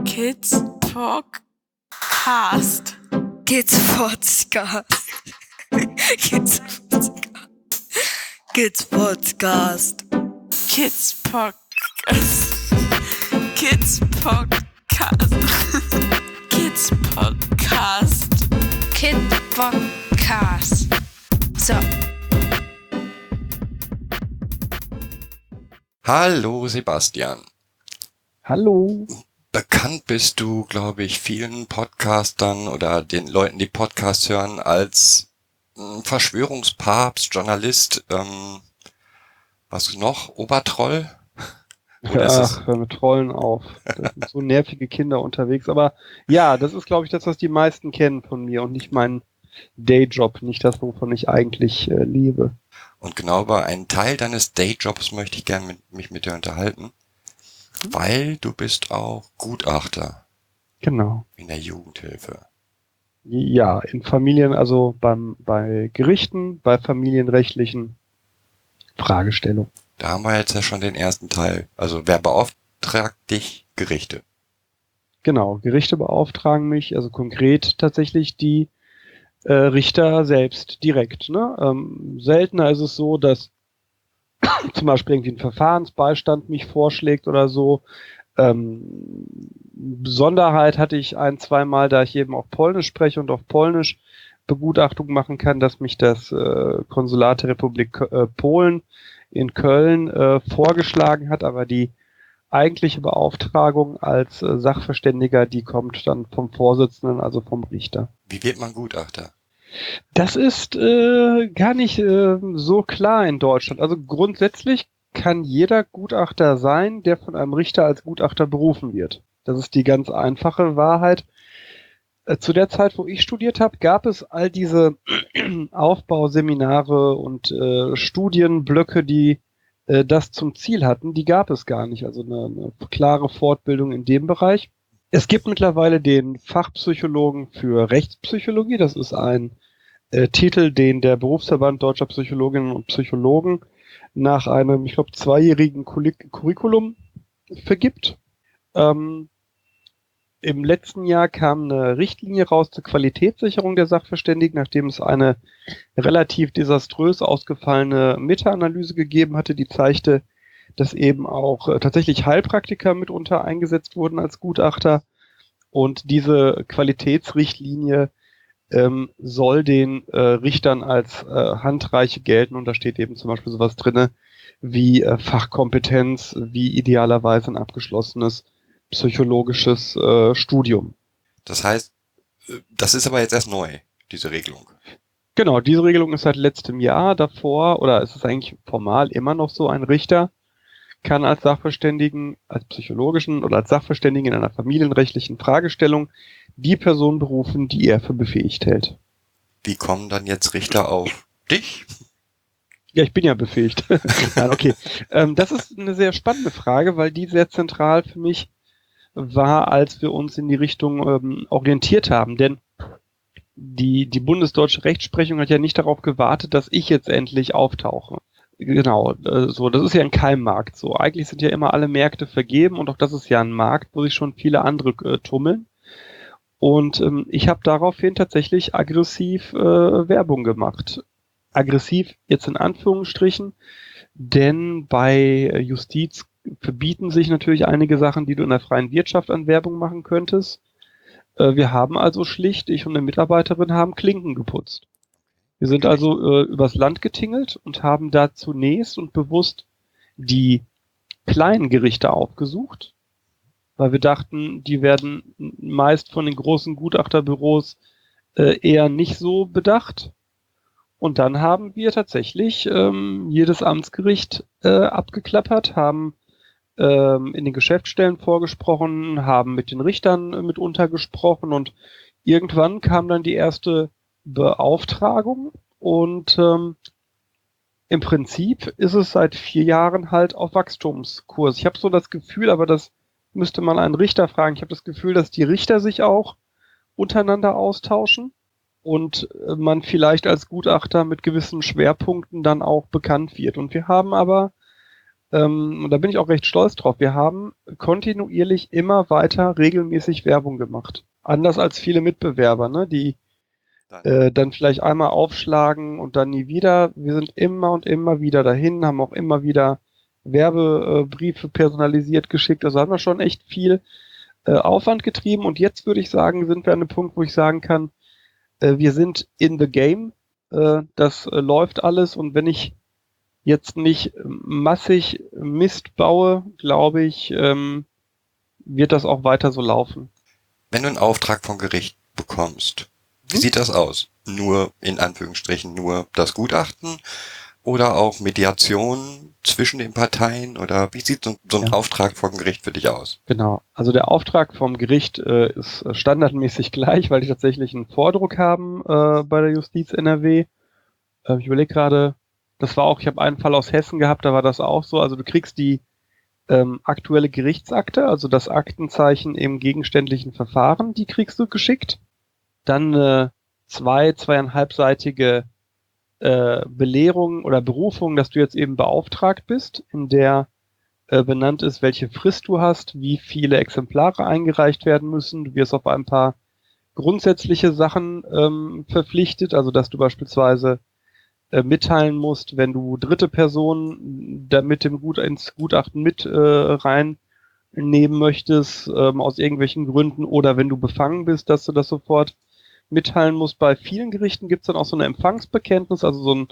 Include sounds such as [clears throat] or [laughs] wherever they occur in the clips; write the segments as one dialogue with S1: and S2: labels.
S1: [laughs] Kids Podcast.
S2: Kids Podcast. Kids Podcast. Kids Podcast.
S1: Kids Podcast. Kids Podcast. Kids Podcast.
S2: Kid Podcast. So.
S3: Hallo Sebastian.
S4: Hallo.
S3: Bekannt bist du, glaube ich, vielen Podcastern oder den Leuten, die Podcasts hören, als mh, Verschwörungspapst, Journalist, ähm, was noch? Obertroll? [laughs] Oder
S4: Ach, hör mit Trollen auf. Da sind so nervige Kinder unterwegs. Aber ja, das ist, glaube ich, das, was die meisten kennen von mir und nicht mein Dayjob, nicht das, wovon ich eigentlich äh, lebe.
S3: Und genau über einen Teil deines Dayjobs möchte ich gerne mit, mich mit dir unterhalten, weil du bist auch Gutachter
S4: Genau.
S3: in der Jugendhilfe.
S4: Ja, in Familien, also beim, bei Gerichten, bei familienrechtlichen Fragestellungen.
S3: Da haben wir jetzt ja schon den ersten Teil. Also wer beauftragt dich? Gerichte.
S4: Genau, Gerichte beauftragen mich, also konkret tatsächlich die äh, Richter selbst direkt. Ne? Ähm, seltener ist es so, dass [coughs] zum Beispiel irgendwie ein Verfahrensbeistand mich vorschlägt oder so. Ähm, Besonderheit hatte ich ein, zweimal, da ich eben auch Polnisch spreche und auf Polnisch Begutachtung machen kann, dass mich das äh, Konsulat der Republik äh, Polen in Köln äh, vorgeschlagen hat, aber die eigentliche Beauftragung als äh, Sachverständiger, die kommt dann vom Vorsitzenden, also vom Richter.
S3: Wie wird man Gutachter?
S4: Das ist äh, gar nicht äh, so klar in Deutschland. Also grundsätzlich kann jeder Gutachter sein, der von einem Richter als Gutachter berufen wird. Das ist die ganz einfache Wahrheit. Äh, Zu der Zeit, wo ich studiert habe, gab es all diese [clears throat] Aufbauseminare und äh, Studienblöcke, die äh, das zum Ziel hatten. Die gab es gar nicht. Also eine, eine klare Fortbildung in dem Bereich. Es gibt mittlerweile den Fachpsychologen für Rechtspsychologie. Das ist ein äh, Titel, den der Berufsverband deutscher Psychologinnen und Psychologen nach einem, ich glaube, zweijährigen Curric- Curriculum vergibt. Ähm, Im letzten Jahr kam eine Richtlinie raus zur Qualitätssicherung der Sachverständigen, nachdem es eine relativ desaströs ausgefallene Meta-Analyse gegeben hatte, die zeigte, dass eben auch äh, tatsächlich Heilpraktiker mitunter eingesetzt wurden als Gutachter. Und diese Qualitätsrichtlinie ähm, soll den äh, Richtern als äh, Handreiche gelten. Und da steht eben zum Beispiel sowas drinne wie äh, Fachkompetenz, wie idealerweise ein abgeschlossenes psychologisches äh, Studium.
S3: Das heißt, äh, das ist aber jetzt erst neu, diese Regelung.
S4: Genau, diese Regelung ist seit letztem Jahr davor, oder es ist eigentlich formal immer noch so, ein Richter kann als Sachverständigen, als psychologischen oder als Sachverständigen in einer familienrechtlichen Fragestellung die Person berufen, die er für befähigt hält.
S3: Wie kommen dann jetzt Richter auf dich?
S4: Ja, ich bin ja befähigt. [laughs] Nein, okay. Ähm, das ist eine sehr spannende Frage, weil die sehr zentral für mich war, als wir uns in die Richtung ähm, orientiert haben. Denn die, die bundesdeutsche Rechtsprechung hat ja nicht darauf gewartet, dass ich jetzt endlich auftauche. Genau, äh, so, das ist ja ein Keimmarkt. So, eigentlich sind ja immer alle Märkte vergeben und auch das ist ja ein Markt, wo sich schon viele andere äh, tummeln. Und ähm, ich habe daraufhin tatsächlich aggressiv äh, Werbung gemacht. Aggressiv jetzt in Anführungsstrichen, denn bei Justiz verbieten sich natürlich einige Sachen, die du in der freien Wirtschaft an Werbung machen könntest. Äh, wir haben also schlicht, ich und eine Mitarbeiterin haben Klinken geputzt. Wir sind also äh, übers Land getingelt und haben da zunächst und bewusst die kleinen Gerichte aufgesucht, weil wir dachten, die werden meist von den großen Gutachterbüros äh, eher nicht so bedacht. Und dann haben wir tatsächlich ähm, jedes Amtsgericht äh, abgeklappert, haben ähm, in den Geschäftsstellen vorgesprochen, haben mit den Richtern äh, mitunter gesprochen und irgendwann kam dann die erste Beauftragung und ähm, im Prinzip ist es seit vier Jahren halt auf Wachstumskurs. Ich habe so das Gefühl, aber das müsste man einen Richter fragen. Ich habe das Gefühl, dass die Richter sich auch untereinander austauschen und äh, man vielleicht als Gutachter mit gewissen Schwerpunkten dann auch bekannt wird. Und wir haben aber ähm, und da bin ich auch recht stolz drauf, wir haben kontinuierlich immer weiter regelmäßig Werbung gemacht. Anders als viele Mitbewerber, ne, die äh, dann vielleicht einmal aufschlagen und dann nie wieder. Wir sind immer und immer wieder dahin, haben auch immer wieder Werbebriefe personalisiert geschickt. Also haben wir schon echt viel äh, Aufwand getrieben. Und jetzt würde ich sagen, sind wir an einem Punkt, wo ich sagen kann, äh, wir sind in the game. Äh, das läuft alles. Und wenn ich jetzt nicht massig Mist baue, glaube ich, ähm, wird das auch weiter so laufen.
S3: wenn du einen Auftrag vom Gericht bekommst? Sieht das aus? Nur, in Anführungsstrichen, nur das Gutachten oder auch Mediation zwischen den Parteien oder wie sieht so, so ein
S4: Ja.
S3: Auftrag vom Gericht für dich aus?
S4: Genau. Also der Auftrag vom Gericht äh, ist äh, standardmäßig [laughs] gleich, weil die tatsächlich einen Vordruck haben äh, bei der Justiz NRW. Äh, ich überlege gerade, das war auch, ich habe einen Fall aus Hessen gehabt, da war das auch so. Also du kriegst die ähm, aktuelle Gerichtsakte, also das Aktenzeichen im gegenständlichen Verfahren, die kriegst du geschickt. Dann äh, zwei, zweieinhalbseitige äh, Belehrung oder Berufung, dass du jetzt eben beauftragt bist, in der äh, benannt ist, welche Frist du hast, wie viele Exemplare eingereicht werden müssen. Du wirst auf ein paar grundsätzliche Sachen ähm, verpflichtet, also dass du beispielsweise äh, mitteilen musst, wenn du dritte Personen da mit dem Gut ins Gutachten mit äh, reinnehmen möchtest, ähm, aus irgendwelchen Gründen, oder wenn du befangen bist, dass du das sofort mitteilen musst. Bei vielen Gerichten gibt's dann auch so eine Empfangsbekenntnis, also so ein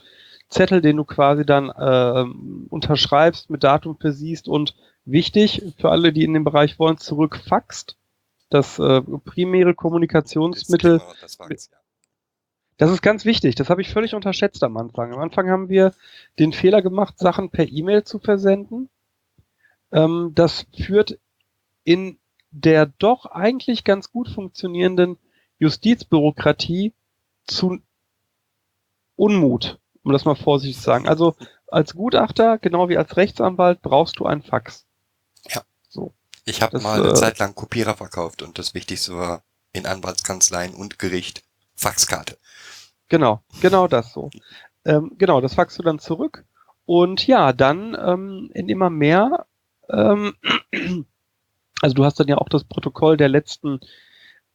S4: Zettel, den du quasi dann ähm, unterschreibst, mit Datum versiehst und wichtig für alle, die in dem Bereich wollen, zurückfaxt. Das äh, primäre Kommunikationsmittel
S3: Genau, das war's, ja.
S4: das ist ganz wichtig. Das habe ich völlig unterschätzt am Anfang. Am Anfang haben wir den Fehler gemacht, Sachen per E-Mail zu versenden. Ähm, das führt in der doch eigentlich ganz gut funktionierenden Justizbürokratie zu Unmut, um das mal vorsichtig zu sagen. Also als Gutachter, genau wie als Rechtsanwalt, brauchst du ein Fax.
S3: Ich habe mal eine
S4: äh,
S3: Zeit lang Kopierer verkauft und das Wichtigste war in Anwaltskanzleien und Gericht Faxkarte.
S4: Genau, genau das so. Ähm, genau, das faxst du dann zurück. Und ja, dann ähm, in immer mehr, ähm, [clears throat] also du hast dann ja auch das Protokoll der letzten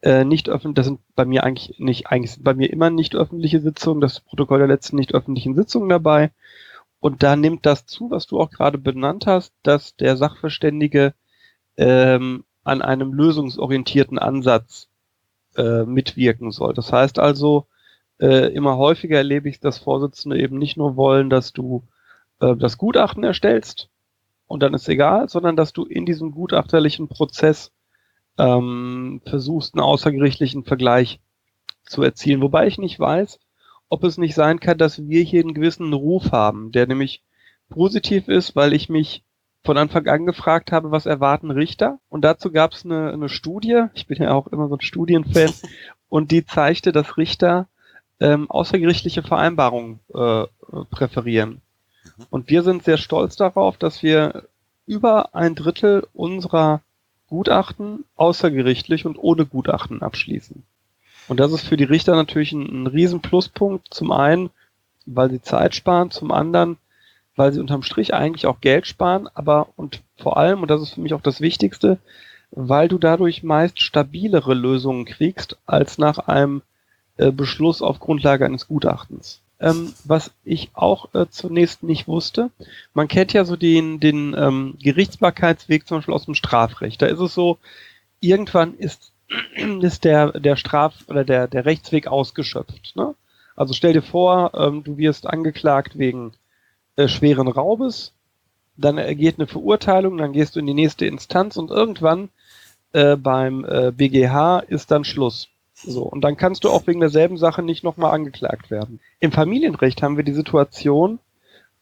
S4: äh, nicht öffentlich, das sind bei mir eigentlich nicht, eigentlich sind bei mir immer nicht öffentliche Sitzungen, das Protokoll der letzten nicht öffentlichen Sitzungen dabei. Und da nimmt das zu, was du auch gerade benannt hast, dass der Sachverständige ähm, an einem lösungsorientierten Ansatz äh, mitwirken soll. Das heißt also, äh, immer häufiger erlebe ich, dass Vorsitzende eben nicht nur wollen, dass du äh, das Gutachten erstellst und dann ist egal, sondern dass du in diesem gutachterlichen Prozess ähm, versuchst, einen außergerichtlichen Vergleich zu erzielen. Wobei ich nicht weiß, ob es nicht sein kann, dass wir hier einen gewissen Ruf haben, der nämlich positiv ist, weil ich mich von Anfang an gefragt habe, was erwarten Richter? Und dazu gab es eine, eine Studie, ich bin ja auch immer so ein Studienfan, [laughs] und die zeigte, dass Richter ähm, außergerichtliche Vereinbarungen äh, präferieren. Und wir sind sehr stolz darauf, dass wir über ein Drittel unserer Gutachten außergerichtlich und ohne Gutachten abschließen. Und das ist für die Richter natürlich ein, ein riesen Pluspunkt. Zum einen, weil sie Zeit sparen, zum anderen, weil sie unterm Strich eigentlich auch Geld sparen, aber und vor allem, und das ist für mich auch das Wichtigste, weil du dadurch meist stabilere Lösungen kriegst, als nach einem äh, Beschluss auf Grundlage eines Gutachtens. Ähm, was ich auch äh, zunächst nicht wusste, man kennt ja so den, den ähm, Gerichtsbarkeitsweg zum Beispiel aus dem Strafrecht. Da ist es so, irgendwann ist, [clears throat] ist der, der Straf- oder der, der Rechtsweg ausgeschöpft. Ne? Also stell dir vor, ähm, du wirst angeklagt wegen äh, schweren Raubes, dann ergeht eine Verurteilung, dann gehst du in die nächste Instanz und irgendwann äh, beim äh, BGH ist dann Schluss. So, und dann kannst du auch wegen derselben Sache nicht nochmal angeklagt werden. Im Familienrecht haben wir die Situation,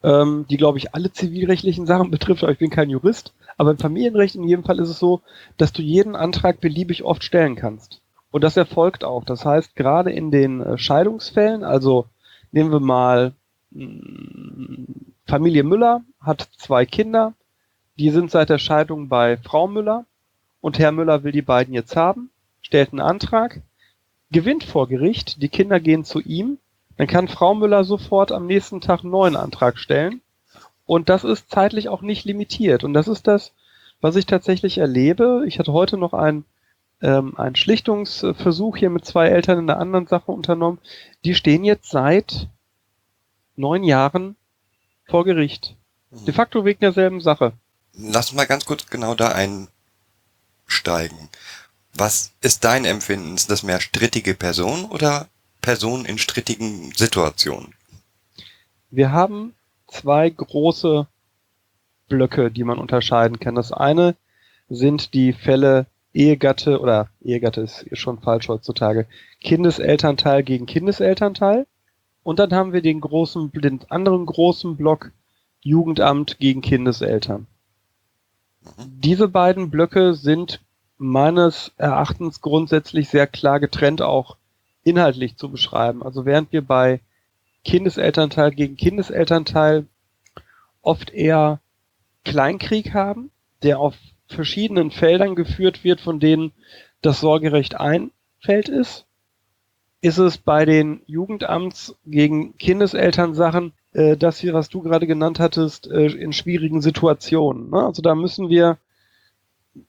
S4: ähm, die, glaube ich, alle zivilrechtlichen Sachen [laughs] betrifft, aber ich bin kein Jurist, aber im Familienrecht in jedem Fall ist es so, dass du jeden Antrag beliebig oft stellen kannst. Und das erfolgt auch. Das heißt, gerade in den äh, Scheidungsfällen, also nehmen wir mal mh, Familie Müller hat zwei Kinder, die sind seit der Scheidung bei Frau Müller und Herr Müller will die beiden jetzt haben, stellt einen Antrag, gewinnt vor Gericht, die Kinder gehen zu ihm, dann kann Frau Müller sofort am nächsten Tag einen neuen Antrag stellen Und das ist zeitlich auch nicht limitiert. Und das ist das, was ich tatsächlich erlebe. Ich hatte heute noch einen, ähm, einen Schlichtungsversuch hier mit zwei Eltern in einer anderen Sache unternommen. Die stehen jetzt seit neun Jahren vor Gericht. De facto wegen derselben Sache.
S3: Lass uns mal ganz kurz genau da einsteigen. Was ist dein Empfinden? Ist das mehr strittige Personen oder Personen in strittigen Situationen?
S4: Wir haben zwei große Blöcke, die man unterscheiden kann. Das eine sind die Fälle Ehegatte oder Ehegatte ist schon falsch heutzutage. Kindeselternteil gegen Kindeselternteil. Und dann haben wir den großen, den anderen großen Block Jugendamt gegen Kindeseltern. Diese beiden Blöcke sind meines Erachtens grundsätzlich sehr klar getrennt auch inhaltlich zu beschreiben. Also während wir bei Kindeselternteil gegen Kindeselternteil oft eher Kleinkrieg haben, der auf verschiedenen Feldern geführt wird, von denen das Sorgerecht ein Feld ist, ist es bei den Jugendamts gegen Kindeselternsachen äh, das hier, was du gerade genannt hattest, äh, in schwierigen Situationen. Ne? Also da müssen wir,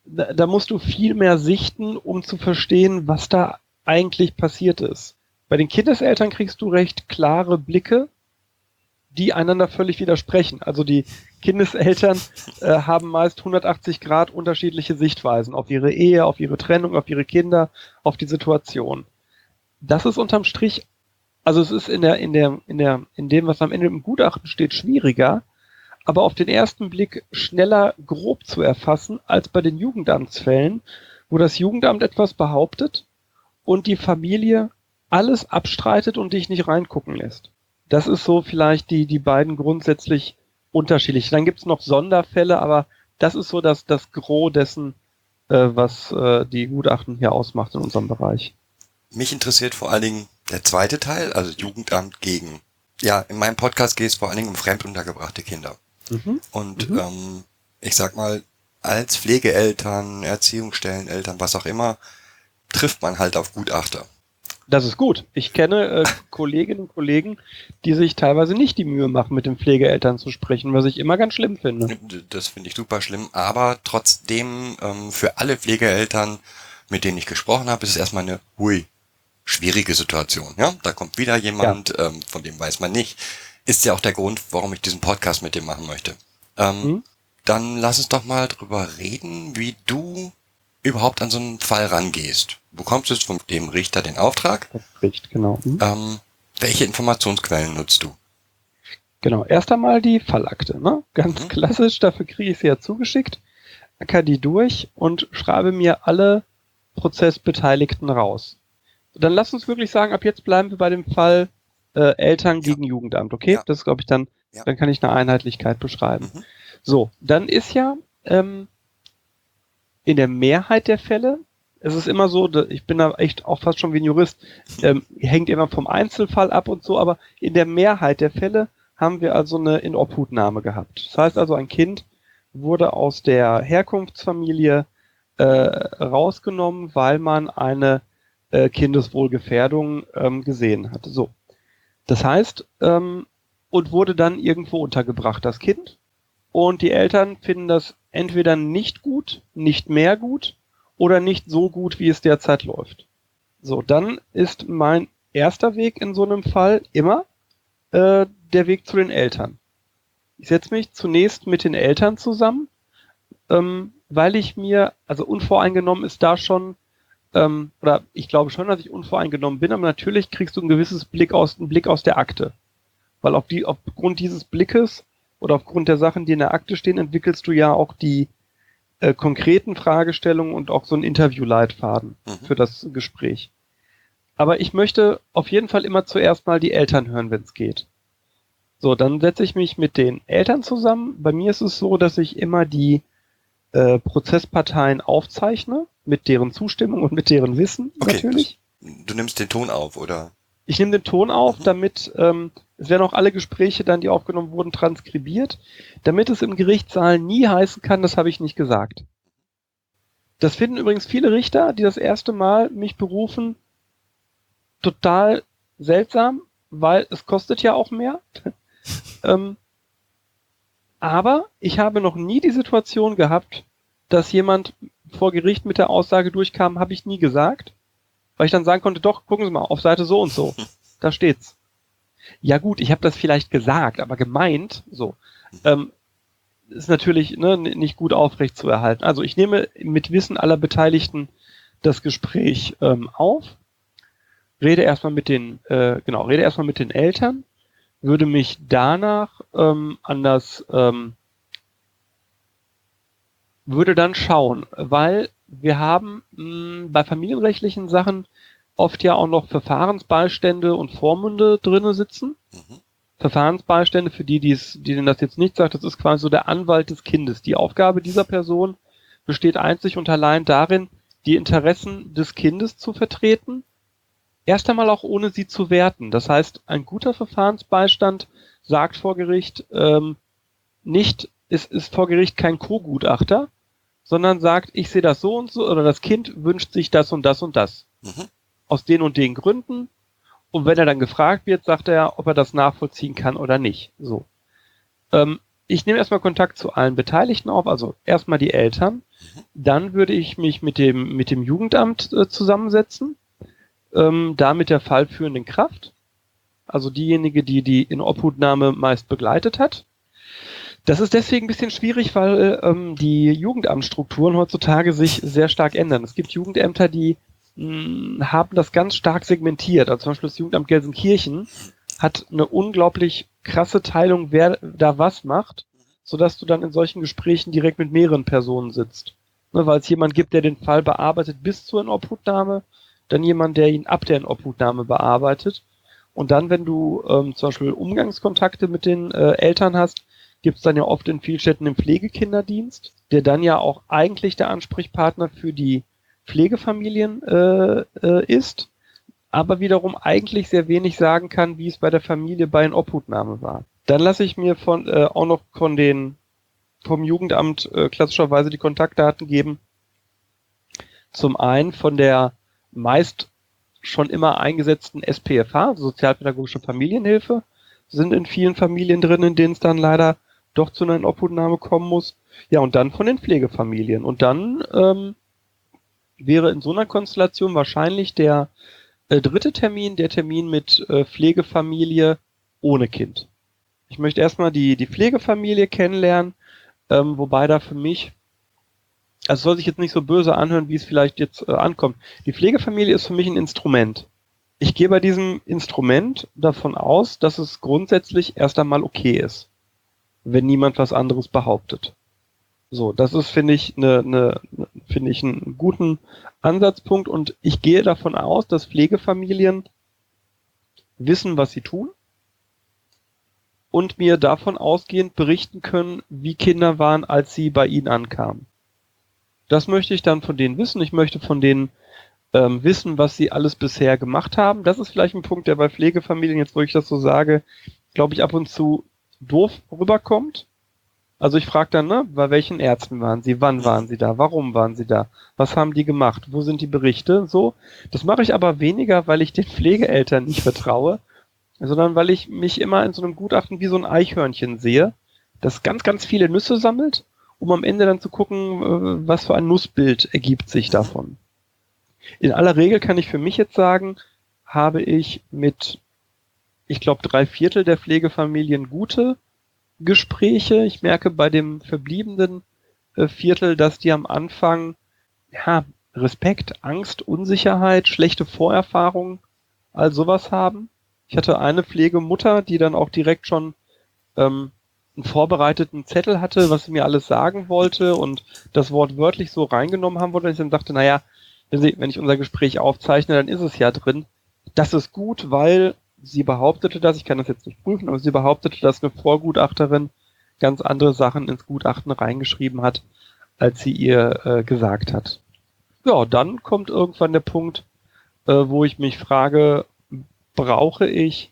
S4: da, da musst du viel mehr sichten, um zu verstehen, was da eigentlich passiert ist. Bei den Kindeseltern kriegst du recht klare Blicke, die einander völlig widersprechen. Also die Kindeseltern äh, haben meist 180 Grad unterschiedliche Sichtweisen auf ihre Ehe, auf ihre Trennung, auf ihre Kinder, auf die Situation. Das ist unterm Strich, also es ist in der, in der, in der, in dem, was am Ende im Gutachten steht, schwieriger, aber auf den ersten Blick schneller grob zu erfassen als bei den Jugendamtsfällen, wo das Jugendamt etwas behauptet und die Familie alles abstreitet und dich nicht reingucken lässt. Das ist so vielleicht die, die beiden grundsätzlich unterschiedlich. Dann gibt's noch Sonderfälle, aber das ist so das, das Gros dessen, äh, was äh, die Gutachten hier ausmacht in unserem Bereich.
S3: Mich interessiert vor allen Dingen der zweite Teil, also Jugendamt gegen. Ja, in meinem Podcast geht es vor allen Dingen um fremduntergebrachte Kinder.
S4: Mhm.
S3: Und
S4: Mhm.
S3: ähm, ich sag mal, als Pflegeeltern, Erziehungsstelleneltern, was auch immer, trifft man halt auf Gutachter.
S4: Das ist gut. Ich kenne äh, Kolleginnen und Kollegen, die sich teilweise nicht die Mühe machen, mit den Pflegeeltern zu sprechen, was ich immer ganz schlimm finde.
S3: Das finde ich super schlimm, aber trotzdem ähm, für alle Pflegeeltern, mit denen ich gesprochen habe, ist es erstmal eine hui, schwierige Situation. Ja, da kommt wieder jemand, ähm, von dem weiß man nicht. Ist ja auch der Grund, warum ich diesen Podcast mit dem machen möchte. Ähm,
S4: Mhm.
S3: Dann lass uns doch mal drüber reden, wie du überhaupt an so einen Fall rangehst. Du bekommst jetzt von dem Richter den Auftrag.
S4: Das spricht, genau. Mhm.
S3: Ähm, welche Informationsquellen nutzt du?
S4: Genau, erst einmal die Fallakte, ne? Ganz
S3: Mhm.
S4: klassisch, dafür kriege ich sie ja zugeschickt, acker die durch und schreibe mir alle Prozessbeteiligten raus. Dann lass uns wirklich sagen, ab jetzt bleiben wir bei dem Fall äh, Eltern
S3: Ja.
S4: gegen Jugendamt, okay?
S3: Ja.
S4: Das glaube ich, dann,
S3: Ja.
S4: dann kann ich eine Einheitlichkeit beschreiben.
S3: Mhm.
S4: So, dann ist ja ähm, in der Mehrheit der Fälle, es ist immer so, ich bin da echt auch fast schon wie ein Jurist, ähm, hängt immer vom Einzelfall ab und so, aber in der Mehrheit der Fälle haben wir also eine Inobhutnahme gehabt. Das heißt also, ein Kind wurde aus der Herkunftsfamilie äh, rausgenommen, weil man eine äh, Kindeswohlgefährdung ähm, gesehen hat. So. Das heißt, ähm, und wurde dann irgendwo untergebracht, das Kind. Und die Eltern finden das entweder nicht gut, nicht mehr gut oder nicht so gut, wie es derzeit läuft. So, dann ist mein erster Weg in so einem Fall immer äh, der Weg zu den Eltern. Ich setze mich zunächst mit den Eltern zusammen, ähm, weil ich mir, also unvoreingenommen ist da schon, ähm, oder ich glaube schon, dass ich unvoreingenommen bin, aber natürlich kriegst du ein gewisses Blick aus, einen Blick aus der Akte. Weil auf die, aufgrund dieses Blickes oder aufgrund der Sachen, die in der Akte stehen, entwickelst du ja auch die äh, konkreten Fragestellungen und auch so einen Interviewleitfaden
S3: Mhm.
S4: für das Gespräch. Aber ich möchte auf jeden Fall immer zuerst mal die Eltern hören, wenn es geht. So, dann setze ich mich mit den Eltern zusammen. Bei mir ist es so, dass ich immer die äh, Prozessparteien aufzeichne, mit deren Zustimmung und mit deren Wissen
S3: Okay,
S4: natürlich.
S3: Du nimmst den Ton auf, oder?
S4: Ich nehme den Ton auf,
S3: Mhm.
S4: damit ähm, es werden auch alle Gespräche dann, die aufgenommen wurden, transkribiert, damit es im Gerichtssaal nie heißen kann, das habe ich nicht gesagt. Das finden übrigens viele Richter, die das erste Mal mich berufen, total seltsam, weil es kostet ja auch mehr. [laughs] ähm, Aber ich habe noch nie die Situation gehabt, dass jemand vor Gericht mit der Aussage durchkam, habe ich nie gesagt. Weil ich dann sagen konnte, doch, gucken Sie mal, auf Seite so und so. Da steht's. Ja gut, ich habe das vielleicht gesagt, aber gemeint, so, ähm, ist natürlich ne, nicht gut aufrecht zu erhalten. Also ich nehme mit Wissen aller Beteiligten das Gespräch ähm, auf, rede erstmal mit den, äh, genau, rede erstmal mit den Eltern, würde mich danach ähm, an das, ähm, würde dann schauen, weil wir haben mh, bei familienrechtlichen Sachen oft ja auch noch Verfahrensbeistände und Vormunde drinne sitzen.
S3: Mhm.
S4: Verfahrensbeistände, für die, die's, die denen das jetzt nicht sagt, das ist quasi so der Anwalt des Kindes. Die Aufgabe dieser Person besteht einzig und allein darin, die Interessen des Kindes zu vertreten, erst einmal auch ohne sie zu werten. Das heißt, ein guter Verfahrensbeistand sagt vor Gericht ähm, nicht, es ist vor Gericht kein Co-Gutachter, sondern sagt, ich sehe das so und so, oder das Kind wünscht sich das und das und das.
S3: Mhm.
S4: Aus den und den Gründen. Und wenn er dann gefragt wird, sagt er, ob er das nachvollziehen kann oder nicht. So. Ähm, ich nehme erstmal Kontakt zu allen Beteiligten auf, also erstmal die Eltern. Dann würde ich mich mit dem, mit dem Jugendamt äh, zusammensetzen, ähm, da mit der fallführenden Kraft, also diejenige, die die in Obhutnahme meist begleitet hat. Das ist deswegen ein bisschen schwierig, weil ähm, die Jugendamtsstrukturen heutzutage sich sehr stark ändern. Es gibt Jugendämter, die mh, haben das ganz stark segmentiert. Also zum Beispiel das Jugendamt Gelsenkirchen hat eine unglaublich krasse Teilung, wer da was macht, sodass du dann in solchen Gesprächen direkt mit mehreren Personen sitzt. Ne, weil es jemand gibt, der den Fall bearbeitet bis zur Inobhutnahme, dann jemand, der ihn ab der Inobhutnahme bearbeitet. Und dann, wenn du ähm, zum Beispiel Umgangskontakte mit den äh, Eltern hast, gibt es dann ja oft in vielen Städten den Pflegekinderdienst, der dann ja auch eigentlich der Ansprechpartner für die Pflegefamilien äh, äh, ist, aber wiederum eigentlich sehr wenig sagen kann, wie es bei der Familie bei einer Obhutnahme war. Dann lasse ich mir von äh, auch noch von den vom Jugendamt äh, klassischerweise die Kontaktdaten geben. Zum einen von der meist schon immer eingesetzten SPFH, Sozialpädagogische Familienhilfe, sind in vielen Familien drin, in denen es dann leider doch zu einer Obhutnahme kommen muss. Ja, und dann von den Pflegefamilien. Und dann ähm, wäre in so einer Konstellation wahrscheinlich der äh, dritte Termin der Termin mit äh, Pflegefamilie ohne Kind. Ich möchte erstmal die, die Pflegefamilie kennenlernen, ähm, wobei da für mich, also soll sich jetzt nicht so böse anhören, wie es vielleicht jetzt äh, ankommt. Die Pflegefamilie ist für mich ein Instrument. Ich gehe bei diesem Instrument davon aus, dass es grundsätzlich erst einmal okay ist, wenn niemand was anderes behauptet. So, das ist, finde ich, eine, eine, finde ich, einen guten Ansatzpunkt und ich gehe davon aus, dass Pflegefamilien wissen, was sie tun und mir davon ausgehend berichten können, wie Kinder waren, als sie bei ihnen ankamen. Das möchte ich dann von denen wissen. Ich möchte von denen ähm, wissen, was sie alles bisher gemacht haben. Das ist vielleicht ein Punkt, der bei Pflegefamilien, jetzt wo ich das so sage, glaube ich, ab und zu doof rüberkommt. Also ich frage dann, ne, bei welchen Ärzten waren sie, wann waren sie da, warum waren sie da, was haben die gemacht, wo sind die Berichte, so. Das mache ich aber weniger, weil ich den Pflegeeltern nicht vertraue, sondern weil ich mich immer in so einem Gutachten wie so ein Eichhörnchen sehe, das ganz, ganz viele Nüsse sammelt, um am Ende dann zu gucken, äh, was für ein Nussbild ergibt sich davon. In aller Regel kann ich für mich jetzt sagen, habe ich mit, ich glaube, drei Viertel der Pflegefamilien gute Gespräche. Ich merke bei dem verbliebenen äh, Viertel, dass die am Anfang ja, Respekt, Angst, Unsicherheit, schlechte Vorerfahrungen, all sowas haben. Ich hatte eine Pflegemutter, die dann auch direkt schon ähm, einen vorbereiteten Zettel hatte, was sie mir alles sagen wollte und das Wort wörtlich so reingenommen haben wollte. Und ich dann dachte, naja, wenn, sie, wenn ich unser Gespräch aufzeichne, dann ist es ja drin. Das ist gut, weil sie behauptete das, ich kann das jetzt nicht prüfen, aber sie behauptete, dass eine Vorgutachterin ganz andere Sachen ins Gutachten reingeschrieben hat, als sie ihr äh, gesagt hat. Ja, dann kommt irgendwann der Punkt, äh, wo ich mich frage, brauche ich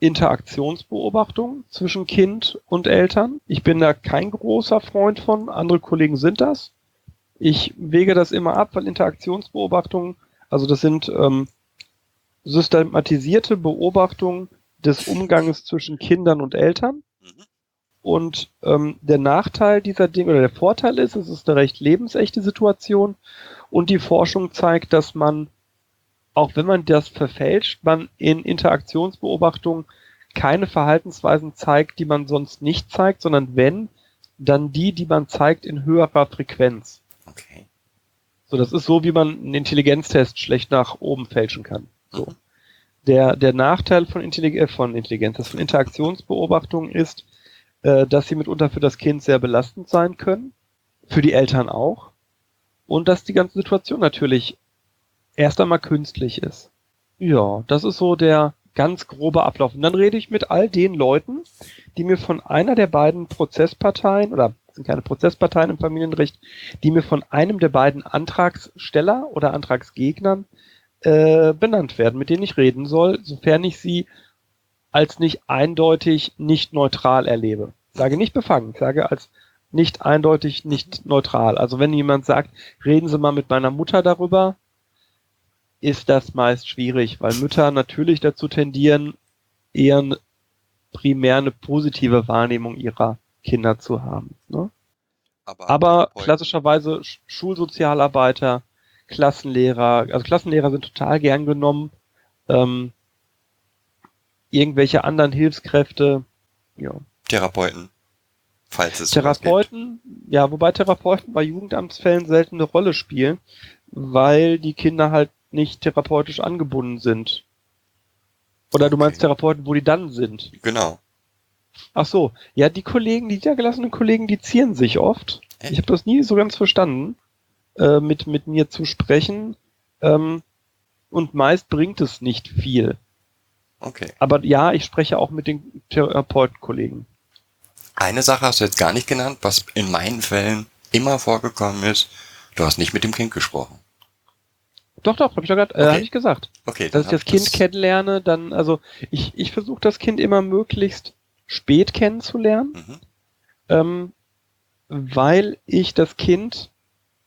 S4: Interaktionsbeobachtung zwischen Kind und Eltern? Ich bin da kein großer Freund von, andere Kollegen sind das. Ich wege das immer ab, weil Interaktionsbeobachtung, also das sind ähm, systematisierte Beobachtung des Umgangs zwischen Kindern und Eltern.
S3: Mhm.
S4: Und ähm, der Nachteil dieser Dinge oder der Vorteil ist, es ist eine recht lebensechte Situation und die Forschung zeigt, dass man, auch wenn man das verfälscht, man in Interaktionsbeobachtungen keine Verhaltensweisen zeigt, die man sonst nicht zeigt, sondern wenn, dann die, die man zeigt in höherer Frequenz.
S3: Okay.
S4: So, das ist so, wie man einen Intelligenztest schlecht nach oben fälschen kann. So.
S3: Mhm.
S4: Der, der Nachteil von, Intellig äh, von Intelligenz, das von Interaktionsbeobachtungen ist, äh, dass sie mitunter für das Kind sehr belastend sein können, für die Eltern auch, und dass die ganze Situation natürlich erst einmal künstlich ist. Ja, das ist so der ganz grobe Ablauf. Und dann rede ich mit all den Leuten, die mir von einer der beiden Prozessparteien, oder sind keine Prozessparteien im Familienrecht, die mir von einem der beiden Antragssteller oder Antragsgegnern äh, benannt werden, mit denen ich reden soll, sofern ich sie als nicht eindeutig nicht neutral erlebe. Sage nicht befangen, ich sage als nicht eindeutig nicht neutral. Also wenn jemand sagt, reden Sie mal mit meiner Mutter darüber, ist das meist schwierig, weil Mütter natürlich dazu tendieren, eher primär eine positive Wahrnehmung ihrer Kinder zu haben. Ne?
S3: Aber,
S4: Aber klassischerweise Sch- Schulsozialarbeiter, Klassenlehrer, also Klassenlehrer sind total gern genommen, ähm, irgendwelche anderen Hilfskräfte, ja.
S3: Therapeuten. Falls es.
S4: Therapeuten, ja, wobei Therapeuten bei Jugendamtsfällen selten eine Rolle spielen, weil die Kinder halt nicht therapeutisch angebunden sind. Oder du
S3: Okay.
S4: meinst Therapeuten, wo die dann sind?
S3: Genau.
S4: Ach so, ja, die Kollegen, die niedergelassenen Kollegen, die zieren sich oft.
S3: Echt?
S4: Ich habe das nie so ganz verstanden, äh, mit, mit mir zu sprechen. Ähm, und meist bringt es nicht viel.
S3: Okay.
S4: Aber ja, ich spreche auch mit den Therapeutenkollegen.
S3: Eine Sache hast du jetzt gar nicht genannt, was in meinen Fällen immer vorgekommen ist. Du hast nicht mit dem Kind gesprochen.
S4: Doch, doch, habe ich doch gerade, äh,
S3: Okay.
S4: hab ich gesagt.
S3: Okay.
S4: dass ich das Kind kennenlerne, dann, also ich, ich versuche das Kind immer möglichst spät kennenzulernen,
S3: Mhm.
S4: ähm, weil ich das Kind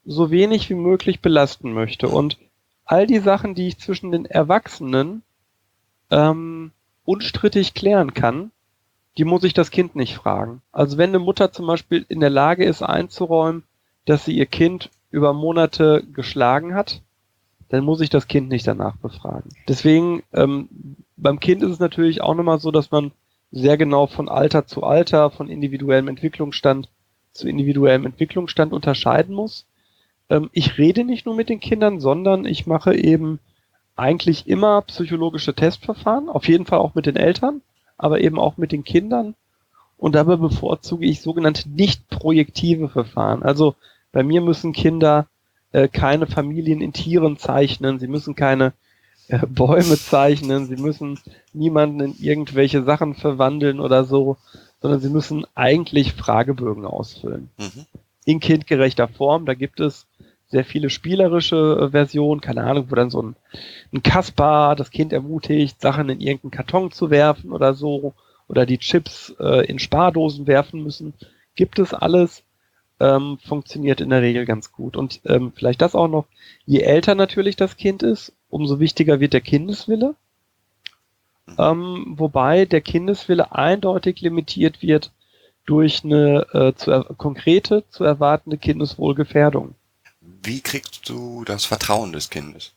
S4: so wenig wie möglich belasten möchte. Und all die Sachen, die ich zwischen den Erwachsenen ähm, unstrittig klären kann, die muss ich das Kind nicht fragen. Also wenn eine Mutter zum Beispiel in der Lage ist einzuräumen, dass sie ihr Kind über Monate geschlagen hat, dann muss ich das Kind nicht danach befragen. Deswegen, ähm, beim Kind ist es natürlich auch nochmal so, dass man sehr genau von Alter zu Alter, von individuellem Entwicklungsstand zu individuellem Entwicklungsstand unterscheiden muss. Ähm, ich rede nicht nur mit den Kindern, sondern ich mache eben eigentlich immer psychologische Testverfahren, auf jeden Fall auch mit den Eltern, aber eben auch mit den Kindern. Und dabei bevorzuge ich sogenannte nicht projektive Verfahren. Also bei mir müssen Kinder äh, keine Familien in Tieren zeichnen, sie müssen keine äh, Bäume zeichnen, sie müssen niemanden in irgendwelche Sachen verwandeln oder so, sondern sie müssen eigentlich Fragebögen ausfüllen.
S3: Mhm.
S4: In kindgerechter Form, da gibt es sehr viele spielerische äh, Versionen, keine Ahnung, wo dann so ein, ein Kaspar das Kind ermutigt, Sachen in irgendeinen Karton zu werfen oder so, oder die Chips äh, in Spardosen werfen müssen. Gibt es alles, ähm, funktioniert in der Regel ganz gut. Und ähm, vielleicht das auch noch, je älter natürlich das Kind ist, umso wichtiger wird der Kindeswille. Ähm, wobei der Kindeswille eindeutig limitiert wird durch eine äh, zu konkrete, zu erwartende Kindeswohlgefährdung.
S3: Wie kriegst du das Vertrauen des Kindes?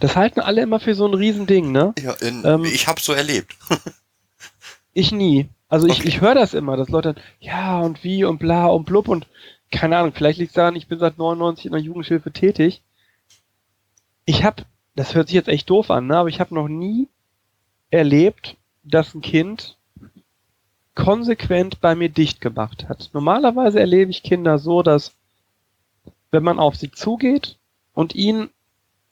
S4: Das halten alle immer für so ein Riesending, ne?
S3: Ja, in,
S4: Ähm,
S3: ich hab's so erlebt. [laughs]
S4: Ich nie. Also ich,
S3: Okay.
S4: ich höre das immer, dass Leute dann, ja und wie und bla und blub und keine Ahnung, vielleicht liegt es daran, ich bin seit 99 in der Jugendhilfe tätig. Ich habe, das hört sich jetzt echt doof an, ne? aber ich habe noch nie erlebt, dass ein Kind konsequent bei mir dicht gemacht hat. Normalerweise erlebe ich Kinder so, dass wenn man auf sie zugeht und ihnen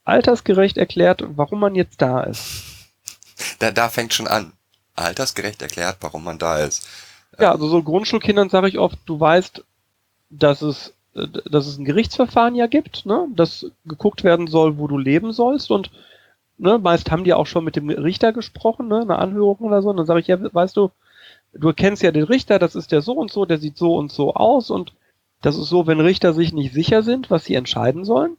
S4: altersgerecht erklärt, warum man jetzt da ist.
S3: Da, da fängt schon an. Altersgerecht erklärt, warum man da ist.
S4: Ja, also so Grundschulkindern sage ich oft, du weißt, dass es, äh, dass es ein Gerichtsverfahren ja gibt, ne, dass geguckt werden soll, wo du leben sollst und ne, meist haben die auch schon mit dem Richter gesprochen, ne, eine Anhörung oder so, und dann sage ich, ja, weißt du, du kennst ja den Richter, das ist der so und so, der sieht so und so aus und das ist so, wenn Richter sich nicht sicher sind, was sie entscheiden sollen,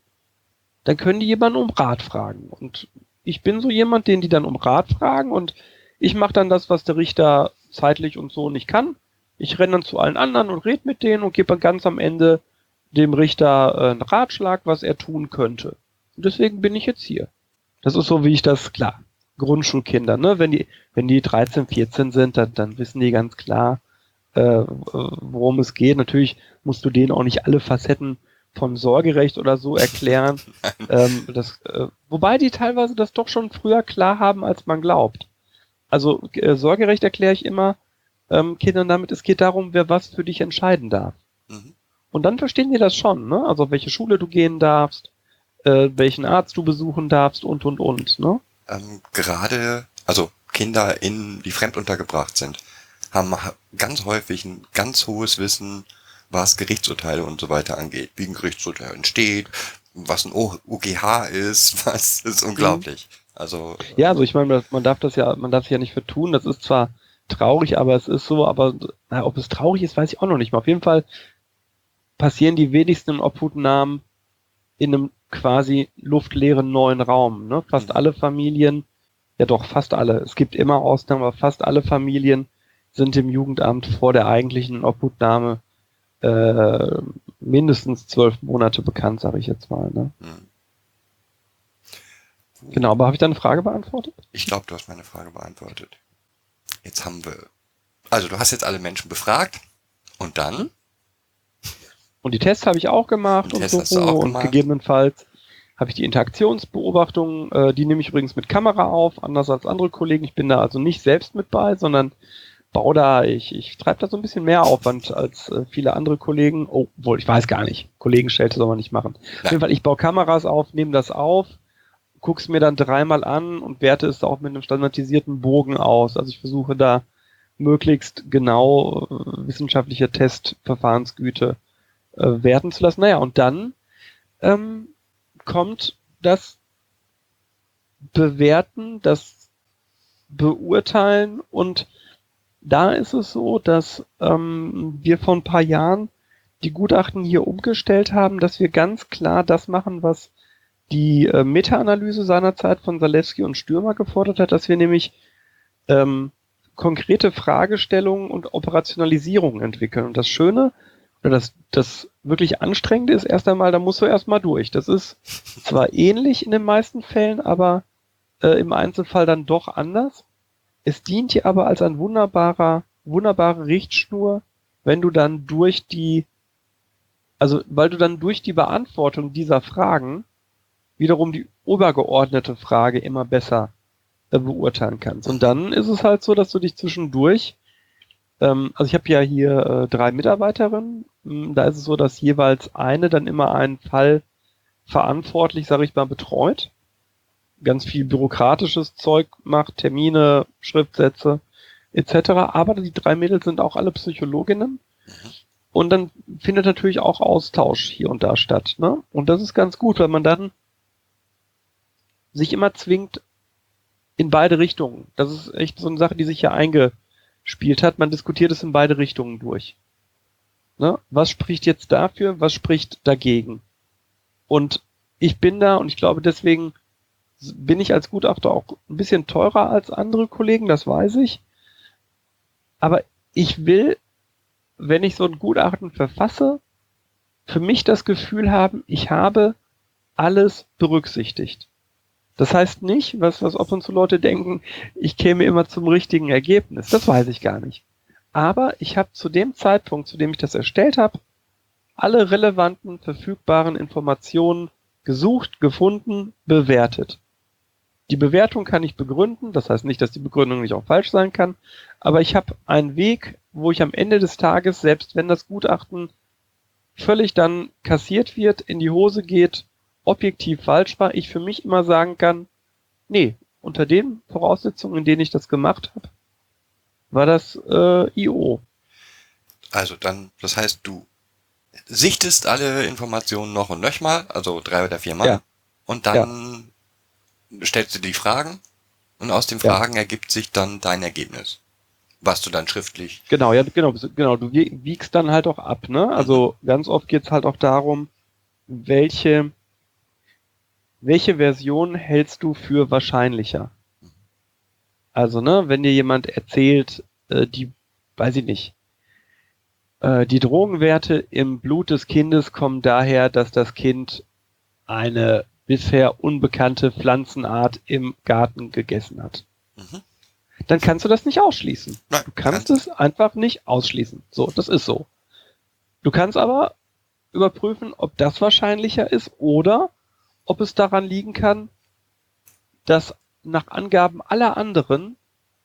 S4: dann können die jemanden um Rat fragen. Und ich bin so jemand, den die dann um Rat fragen und ich mache dann das, was der Richter zeitlich und so nicht kann. Ich renne dann zu allen anderen und rede mit denen und gebe dann ganz am Ende dem Richter äh, einen Ratschlag, was er tun könnte. Und deswegen bin ich jetzt hier. Das ist so, wie ich das, klar, Grundschulkinder, ne? Wenn die, wenn die 13, 14 sind, dann, dann wissen die ganz klar, äh, worum es geht. Natürlich musst du denen auch nicht alle Facetten von Sorgerecht oder so erklären. [laughs] ähm, das, äh, wobei die teilweise das doch schon früher klar haben, als man glaubt. Also äh, Sorgerecht erkläre ich immer ähm, Kindern damit, es geht darum, wer was für dich entscheiden darf.
S3: Mhm.
S4: Und dann verstehen die das schon, ne? Also welche Schule du gehen darfst, äh, welchen Arzt du besuchen darfst und und und, ne?
S3: Ähm, gerade, also Kinder in, die fremduntergebracht sind, haben ganz häufig ein ganz hohes Wissen, was Gerichtsurteile und so weiter angeht. Wie ein Gerichtsurteil entsteht, was ein OGH ist, [laughs] was ist unglaublich. Also
S4: ja, also ich meine, man darf das ja, man darf sich ja nicht vertun. Das ist zwar traurig, aber es ist so. Aber na, ob es traurig ist, weiß ich auch noch nicht mal. Auf jeden Fall passieren die wenigsten Obhutnahmen in einem quasi luftleeren neuen Raum. Ne? Fast mhm. alle Familien, ja doch fast alle. Es gibt immer Ausnahmen, aber fast alle Familien sind im Jugendamt vor der eigentlichen Obhutnahme äh, mindestens zwölf Monate bekannt, sage ich jetzt mal. Ne? Hm. Genau, aber habe ich deine Frage beantwortet?
S3: Ich glaube, du hast meine Frage beantwortet. Jetzt haben wir. Also du hast jetzt alle Menschen befragt und dann?
S4: Und die Tests habe ich auch gemacht und so und gegebenenfalls habe ich die Interaktionsbeobachtung, äh, die nehme ich übrigens mit Kamera auf, anders als andere Kollegen. Ich bin da also nicht selbst mit bei, sondern baue da, ich, ich treibe da so ein bisschen mehr Aufwand als äh, viele andere Kollegen. Oh, wohl, ich weiß gar nicht. Kollegen stellte soll man nicht machen. Nein. Auf jeden Fall, ich baue Kameras auf, nehme das auf, guck's mir dann dreimal an und werte es auch mit einem standardisierten Bogen aus. Also ich versuche da möglichst genau äh, wissenschaftliche Testverfahrensgüte äh, werten zu lassen. Naja, und dann ähm, kommt das Bewerten, das Beurteilen und da ist es so, dass ähm, wir vor ein paar Jahren die Gutachten hier umgestellt haben, dass wir ganz klar das machen, was die äh, Meta-Analyse seinerzeit von Zalewski und Stürmer gefordert hat, dass wir nämlich ähm, konkrete Fragestellungen und Operationalisierungen entwickeln. Und das Schöne oder das, das wirklich Anstrengende ist erst einmal, da musst du erstmal durch. Das ist zwar ähnlich in den meisten Fällen, aber äh, im Einzelfall dann doch anders. Es dient dir aber als ein wunderbarer, wunderbare Richtschnur, wenn du dann durch die, also weil du dann durch die Beantwortung dieser Fragen wiederum die obergeordnete Frage immer besser äh, beurteilen kannst. Und dann ist es halt so, dass du dich zwischendurch, ähm, also ich habe ja hier äh, drei Mitarbeiterinnen, hm, da ist es so, dass jeweils eine dann immer einen Fall verantwortlich, sage ich mal, betreut ganz viel bürokratisches Zeug macht, Termine, Schriftsätze etc. Aber die drei Mädels sind auch alle Psychologinnen. Mhm. Und dann findet natürlich auch Austausch hier und da statt. Ne? Und das ist ganz gut, weil man dann sich immer zwingt in beide Richtungen. Das ist echt so eine Sache, die sich hier eingespielt hat. Man diskutiert es in beide Richtungen durch. Ne? Was spricht jetzt dafür? Was spricht dagegen? Und ich bin da und ich glaube deswegen bin ich als Gutachter auch ein bisschen teurer als andere Kollegen, das weiß ich. Aber ich will, wenn ich so ein Gutachten verfasse, für mich das Gefühl haben, ich habe alles berücksichtigt. Das heißt nicht, was, was ab und zu Leute denken, ich käme immer zum richtigen Ergebnis. Das weiß ich gar nicht. Aber ich habe zu dem Zeitpunkt, zu dem ich das erstellt habe, alle relevanten, verfügbaren Informationen gesucht, gefunden, bewertet. Die Bewertung kann ich begründen, das heißt nicht, dass die Begründung nicht auch falsch sein kann, aber ich habe einen Weg, wo ich am Ende des Tages, selbst wenn das Gutachten völlig dann kassiert wird, in die Hose geht, objektiv falsch war, ich für mich immer sagen kann, nee, unter den Voraussetzungen, in denen ich das gemacht habe, war das äh, IO.
S3: Also dann, das heißt, du sichtest alle Informationen noch und nöchmal, also drei oder viermal, ja. und dann ja stellst du die Fragen und aus den Fragen ja. ergibt sich dann dein Ergebnis. Was du dann schriftlich.
S4: Genau, ja, genau, genau. Du wiegst dann halt auch ab, ne? Also mhm. ganz oft geht's halt auch darum, welche, welche Version hältst du für wahrscheinlicher? Also, ne, wenn dir jemand erzählt, äh, die, weiß ich nicht, äh, die Drogenwerte im Blut des Kindes kommen daher, dass das Kind eine bisher unbekannte Pflanzenart im Garten gegessen hat.
S3: Mhm.
S4: Dann kannst du das nicht ausschließen.
S3: Nein,
S4: Du kannst es einfach nicht ausschließen. So, das ist so. Du kannst aber überprüfen, ob das wahrscheinlicher ist oder ob es daran liegen kann, dass nach Angaben aller anderen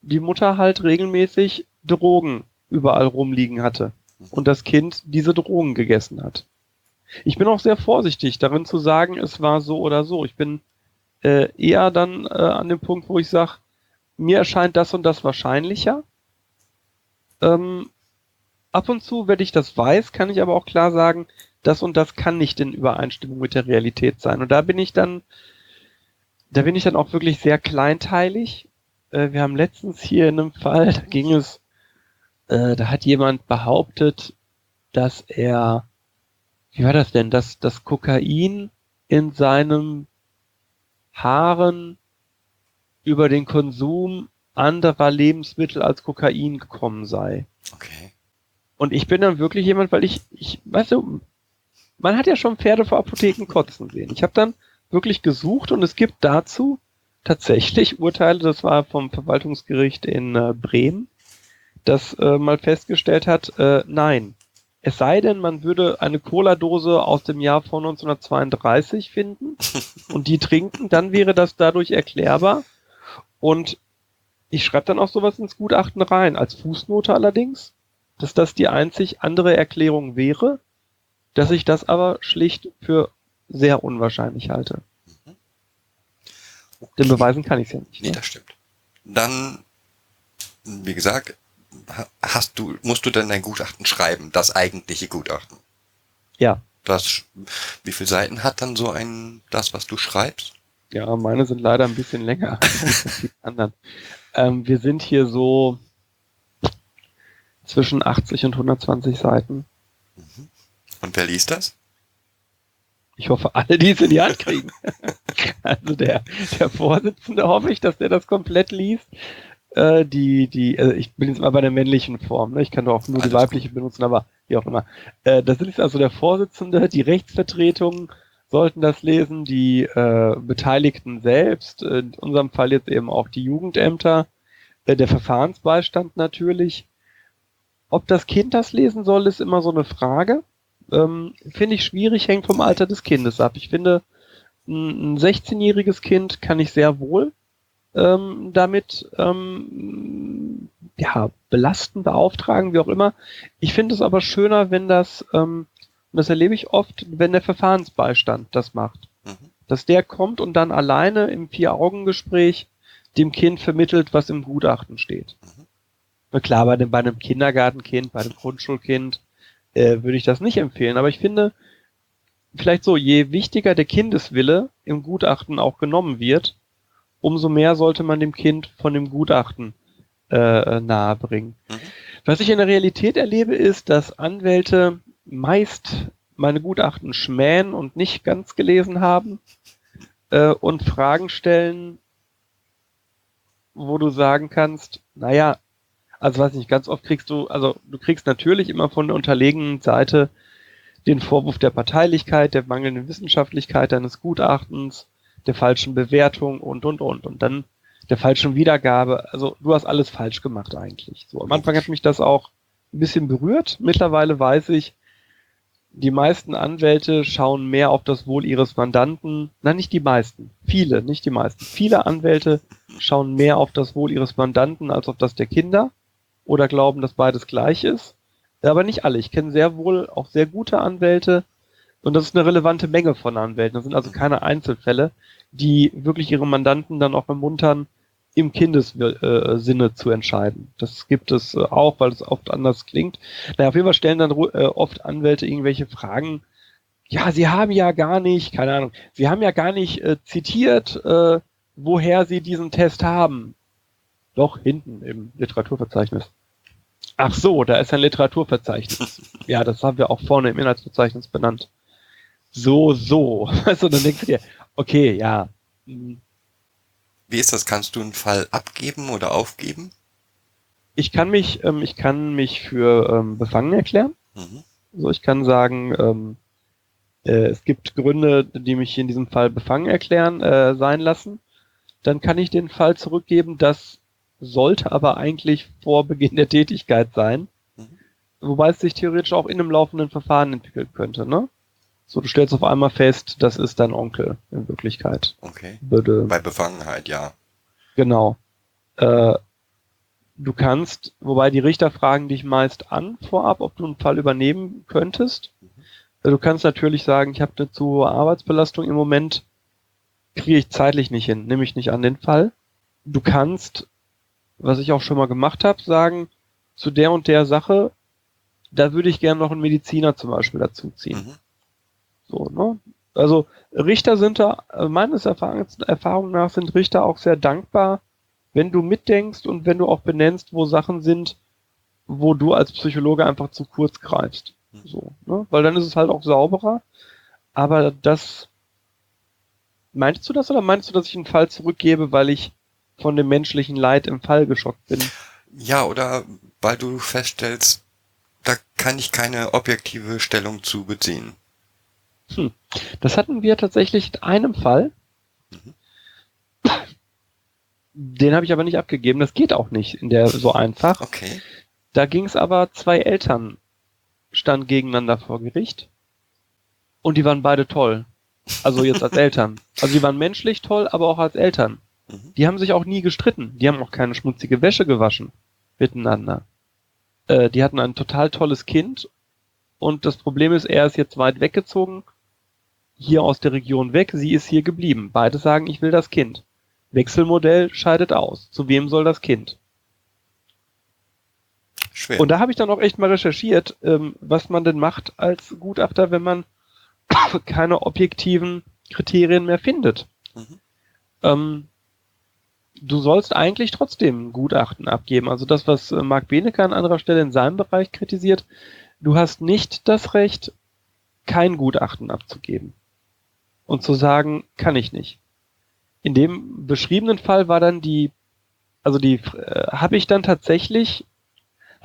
S4: die Mutter halt regelmäßig Drogen überall rumliegen hatte und das Kind diese Drogen gegessen hat. Ich bin auch sehr vorsichtig darin zu sagen, es war so oder so. Ich bin äh, eher dann äh, an dem Punkt, wo ich sage, mir erscheint das und das wahrscheinlicher. Ähm, ab und zu, wenn ich das weiß, kann ich aber auch klar sagen, das und das kann nicht in Übereinstimmung mit der Realität sein. Und da bin ich dann, da bin ich dann auch wirklich sehr kleinteilig. Äh, wir haben letztens hier in einem Fall, da ging es, äh, da hat jemand behauptet, dass er, wie war das denn, dass das Kokain in seinem Haaren über den Konsum anderer Lebensmittel als Kokain gekommen sei.
S3: Okay.
S4: Und ich bin dann wirklich jemand, weil ich, ich, weißt du, man hat ja schon Pferde vor Apotheken kotzen sehen. Ich habe dann wirklich gesucht und es gibt dazu tatsächlich Urteile, das war vom Verwaltungsgericht in äh, Bremen, das äh, mal festgestellt hat, äh, nein. Es sei denn, man würde eine Cola-Dose aus dem Jahr von 1932 finden [laughs] und die trinken, dann wäre das dadurch erklärbar. Und ich schreibe dann auch sowas ins Gutachten rein, als Fußnote allerdings, dass das die einzig andere Erklärung wäre, dass ich das aber schlicht für sehr unwahrscheinlich halte. Denn beweisen kann ich es ja nicht.
S3: Nee,
S4: Ne?
S3: das stimmt. Dann, wie gesagt, ha- hast du, musst du dann dein Gutachten schreiben, das eigentliche Gutachten.
S4: Ja,
S3: Das, wie viele Seiten hat dann so ein, das, was du schreibst?
S4: ja, meine sind leider ein bisschen länger [laughs] als die anderen. Ähm, wir sind hier so zwischen 80 und 120 Seiten.
S3: Und wer liest das?
S4: Ich hoffe, alle, die es in die Hand kriegen. [laughs] also der, der Vorsitzende hoffe ich, dass der das komplett liest. Äh, die, die, also ich bin jetzt mal bei der männlichen Form, ne? Ich kann doch auch nur
S3: Alles
S4: die weibliche benutzen, aber wie auch immer. Äh, das ist also der Vorsitzende, die Rechtsvertretung sollten das lesen, die äh, Beteiligten selbst, äh, in unserem Fall jetzt eben auch die Jugendämter, äh, der Verfahrensbeistand natürlich. Ob das Kind das lesen soll, ist immer so eine Frage ähm, finde ich schwierig, hängt vom Alter des Kindes ab. Ich finde, ein ein 16-jähriges Kind kann ich sehr wohl ähm, damit ähm, ja, belasten, beauftragen, wie auch immer. Ich finde es aber schöner, wenn das, ähm, und das erlebe ich oft, wenn der Verfahrensbeistand das macht.
S3: Mhm.
S4: Dass der kommt und dann alleine im Vier-Augen-Gespräch dem Kind vermittelt, was im Gutachten steht. Na klar, bei, dem, bei einem Kindergartenkind, bei einem Grundschulkind, äh, würde ich das nicht empfehlen. Aber ich finde, vielleicht so, je wichtiger der Kindeswille im Gutachten auch genommen wird, umso mehr sollte man dem Kind von dem Gutachten äh, nahebringen.
S3: Mhm.
S4: Was ich in der Realität erlebe, ist, dass Anwälte meist meine Gutachten schmähen und nicht ganz gelesen haben äh, und Fragen stellen, wo du sagen kannst, naja, also weiß nicht, ganz oft kriegst du, also du kriegst natürlich immer von der unterlegenen Seite den Vorwurf der Parteilichkeit, der mangelnden Wissenschaftlichkeit deines Gutachtens, der falschen Bewertung und und und und dann der falschen Wiedergabe. Also du hast alles falsch gemacht eigentlich. So am Anfang hat mich das auch ein bisschen berührt. Mittlerweile weiß ich, die meisten Anwälte schauen mehr auf das Wohl ihres Mandanten. Nein, nicht die meisten. Viele, nicht die meisten. Viele Anwälte schauen mehr auf das Wohl ihres Mandanten als auf das der Kinder oder glauben, dass beides gleich ist. Aber nicht alle. Ich kenne sehr wohl auch sehr gute Anwälte und das ist eine relevante Menge von Anwälten. Das sind also keine Einzelfälle, die wirklich ihre Mandanten dann auch ermuntern, im Kindessinne zu entscheiden. Das gibt es äh, auch, weil es oft anders klingt. Naja, auf jeden Fall stellen dann äh, oft Anwälte irgendwelche Fragen. Ja, sie haben ja gar nicht, keine Ahnung, sie haben ja gar nicht äh, zitiert, äh, woher sie diesen Test haben. Doch, hinten im Literaturverzeichnis. Ach so, da ist ein Literaturverzeichnis. [laughs] ja, das haben wir auch vorne im Inhaltsverzeichnis benannt. So, so. [laughs] Also dann denkst du dir, okay, ja.
S3: Wie ist das? Kannst du einen Fall abgeben oder aufgeben?
S4: ich kann mich, ähm, ich kann mich für ähm, befangen erklären.
S3: Mhm.
S4: So, ich kann sagen, ähm, äh, es gibt Gründe, die mich in diesem Fall befangen erklären äh, sein lassen. Dann kann ich den Fall zurückgeben. Das sollte aber eigentlich vor Beginn der Tätigkeit sein.
S3: Mhm.
S4: Wobei es sich theoretisch auch in einem laufenden Verfahren entwickeln könnte, ne? So, du stellst auf einmal fest, das ist dein Onkel in Wirklichkeit.
S3: Okay.
S4: Würde,
S3: Bei Befangenheit, ja.
S4: Genau. Äh, du kannst, wobei die Richter fragen dich meist an vorab, ob du einen Fall übernehmen könntest. Äh, Du kannst natürlich sagen, ich habe eine zu hohe Arbeitsbelastung im Moment, kriege ich zeitlich nicht hin, nehme ich nicht an den Fall. Du kannst, was ich auch schon mal gemacht habe, sagen, zu der und der Sache, da würde ich gerne noch einen Mediziner zum Beispiel dazuziehen.
S3: Mhm.
S4: So, ne? Also Richter sind da, äh, meines Erfahrungs Erfahrung nach sind Richter auch sehr dankbar, wenn du mitdenkst und wenn du auch benennst, wo Sachen sind, wo du als Psychologe einfach zu kurz greifst. So, ne? Weil dann ist es halt auch sauberer. Aber das meinst du das oder meinst du, dass ich einen Fall zurückgebe, weil ich von dem menschlichen Leid im Fall geschockt bin?
S3: Ja, oder weil du feststellst, da kann ich keine objektive Stellung zu beziehen.
S4: Das hatten wir tatsächlich in einem Fall.
S3: Mhm.
S4: Den habe ich aber nicht abgegeben. Das geht auch nicht in der so einfach.
S3: Okay.
S4: Da ging es aber, zwei Eltern standen gegeneinander vor Gericht. Und die waren beide toll. Also jetzt als Eltern. Also die waren menschlich toll, aber auch als Eltern.
S3: Mhm.
S4: Die haben sich auch nie gestritten. Die haben auch keine schmutzige Wäsche gewaschen miteinander. Äh, die hatten ein total tolles Kind. Und das Problem ist, er ist jetzt weit weggezogen, hier aus der Region weg, sie ist hier geblieben. Beide sagen, ich will das Kind. Wechselmodell scheidet aus. Zu wem soll das Kind?
S3: Schwer.
S4: Und da habe ich dann auch echt mal recherchiert, ähm, was man denn macht als Gutachter, wenn man [coughs] keine objektiven Kriterien mehr findet.
S3: Mhm.
S4: Ähm, du sollst eigentlich trotzdem ein Gutachten abgeben. Also das, was äh, Marc Benecke an anderer Stelle in seinem Bereich kritisiert, du hast nicht das Recht, kein Gutachten abzugeben. Und zu sagen, kann ich nicht. In dem beschriebenen Fall war dann die, also die, äh, habe ich dann tatsächlich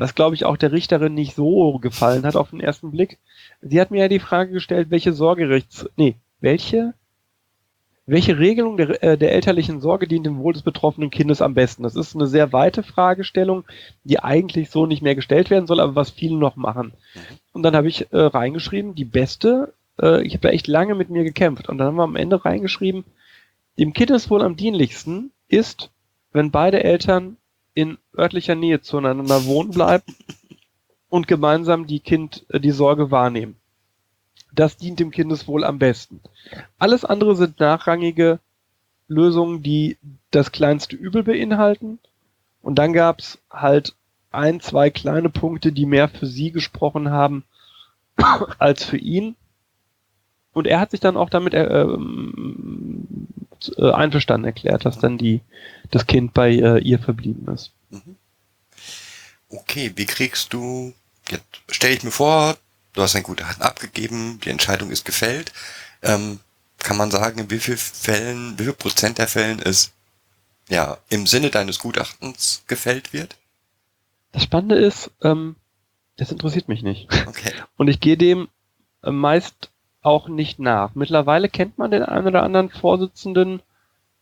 S4: was glaube ich auch der Richterin nicht so gefallen hat auf den ersten Blick. Sie hat mir ja die Frage gestellt, welche Sorgerechts, nee, welche, welche Regelung der, äh, der elterlichen Sorge dient dem Wohl des betroffenen Kindes am besten? Das ist eine sehr weite Fragestellung, die eigentlich so nicht mehr gestellt werden soll, aber was viele noch machen. Und dann habe ich äh, reingeschrieben, die beste, äh, ich habe da echt lange mit mir gekämpft und dann haben wir am Ende reingeschrieben, dem Kindeswohl am dienlichsten ist, wenn beide Eltern in örtlicher Nähe zueinander wohnen bleiben und gemeinsam die Kind äh, die Sorge wahrnehmen. Das dient dem Kindeswohl am besten. Alles andere sind nachrangige Lösungen, die das kleinste Übel beinhalten. Und dann gab's halt ein, zwei kleine Punkte, die mehr für sie gesprochen haben [coughs] als für ihn. Und er hat sich dann auch damit äh, ähm, äh, einverstanden erklärt, dass dann die das Kind bei äh, ihr verblieben ist.
S3: Okay, wie kriegst du, jetzt stell ich mir vor, du hast ein Gutachten abgegeben, die Entscheidung ist gefällt. Ähm, kann man sagen, in wie viel Fällen, wie viel Prozent der Fällen es ja im Sinne deines Gutachtens gefällt wird?
S4: Das Spannende ist, ähm, das interessiert mich nicht.
S3: Okay. [laughs]
S4: Und ich gehe dem äh, meist auch nicht nach. Mittlerweile kennt man den einen oder anderen Vorsitzenden,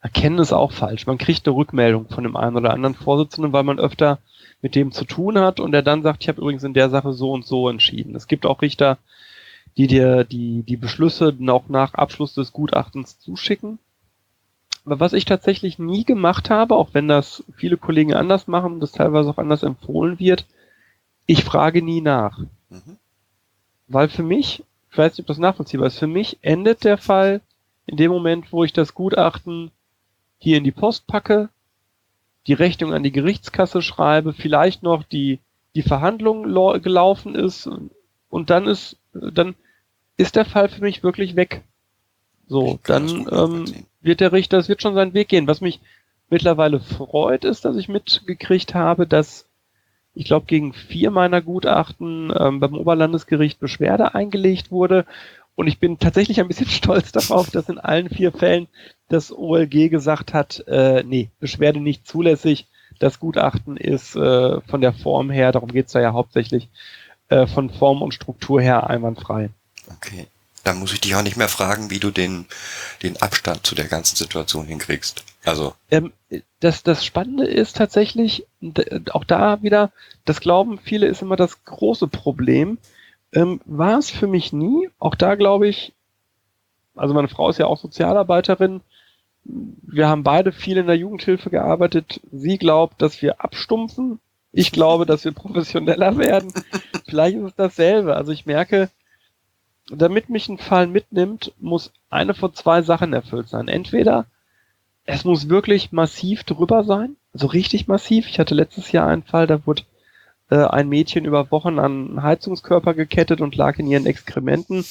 S4: erkennen ist auch falsch. Man kriegt eine Rückmeldung von dem einen oder anderen Vorsitzenden, weil man öfter mit dem zu tun hat und der dann sagt, ich habe übrigens in der Sache so und so entschieden. Es gibt auch Richter, die dir die, die Beschlüsse auch nach Abschluss des Gutachtens zuschicken. Aber was ich tatsächlich nie gemacht habe, auch wenn das viele Kollegen anders machen, das teilweise auch anders empfohlen wird, ich frage nie nach.
S3: Mhm.
S4: Weil für mich, ich weiß nicht, ob das nachvollziehbar ist, für mich endet der Fall in dem Moment, wo ich das Gutachten hier in die Post packe, die Rechnung an die Gerichtskasse schreibe, vielleicht noch die, die Verhandlung lau- gelaufen ist und dann ist, dann ist der Fall für mich wirklich weg. So, dann ähm, wird der Richter, es wird schon seinen Weg gehen. Was mich mittlerweile freut, ist, dass ich mitgekriegt habe, dass ich glaube, gegen vier meiner Gutachten ähm, beim Oberlandesgericht Beschwerde eingelegt wurde. Und ich bin tatsächlich ein bisschen [laughs] stolz darauf, dass in allen vier Fällen das OLG gesagt hat, äh, nee, Beschwerde nicht zulässig, das Gutachten ist äh, von der Form her, darum geht's da ja hauptsächlich, äh, von Form und Struktur her einwandfrei.
S3: Okay. Dann muss ich dich auch nicht mehr fragen, wie du den, den Abstand zu der ganzen Situation hinkriegst. Also.
S4: Ähm, das, das Spannende ist tatsächlich, auch da wieder, das glauben viele ist immer das große Problem. Ähm, war es für mich nie. Auch da glaube ich, also meine Frau ist ja auch Sozialarbeiterin. Wir haben beide viel in der Jugendhilfe gearbeitet. Sie glaubt, dass wir abstumpfen. Ich glaube, dass wir professioneller werden. [laughs] Vielleicht ist es dasselbe. Also ich merke, damit mich ein Fall mitnimmt, muss eine von zwei Sachen erfüllt sein. Entweder es muss wirklich massiv drüber sein, also richtig massiv. Ich hatte letztes Jahr einen Fall, da wurde äh, ein Mädchen über Wochen an einen Heizungskörper gekettet und lag in ihren Exkrementen,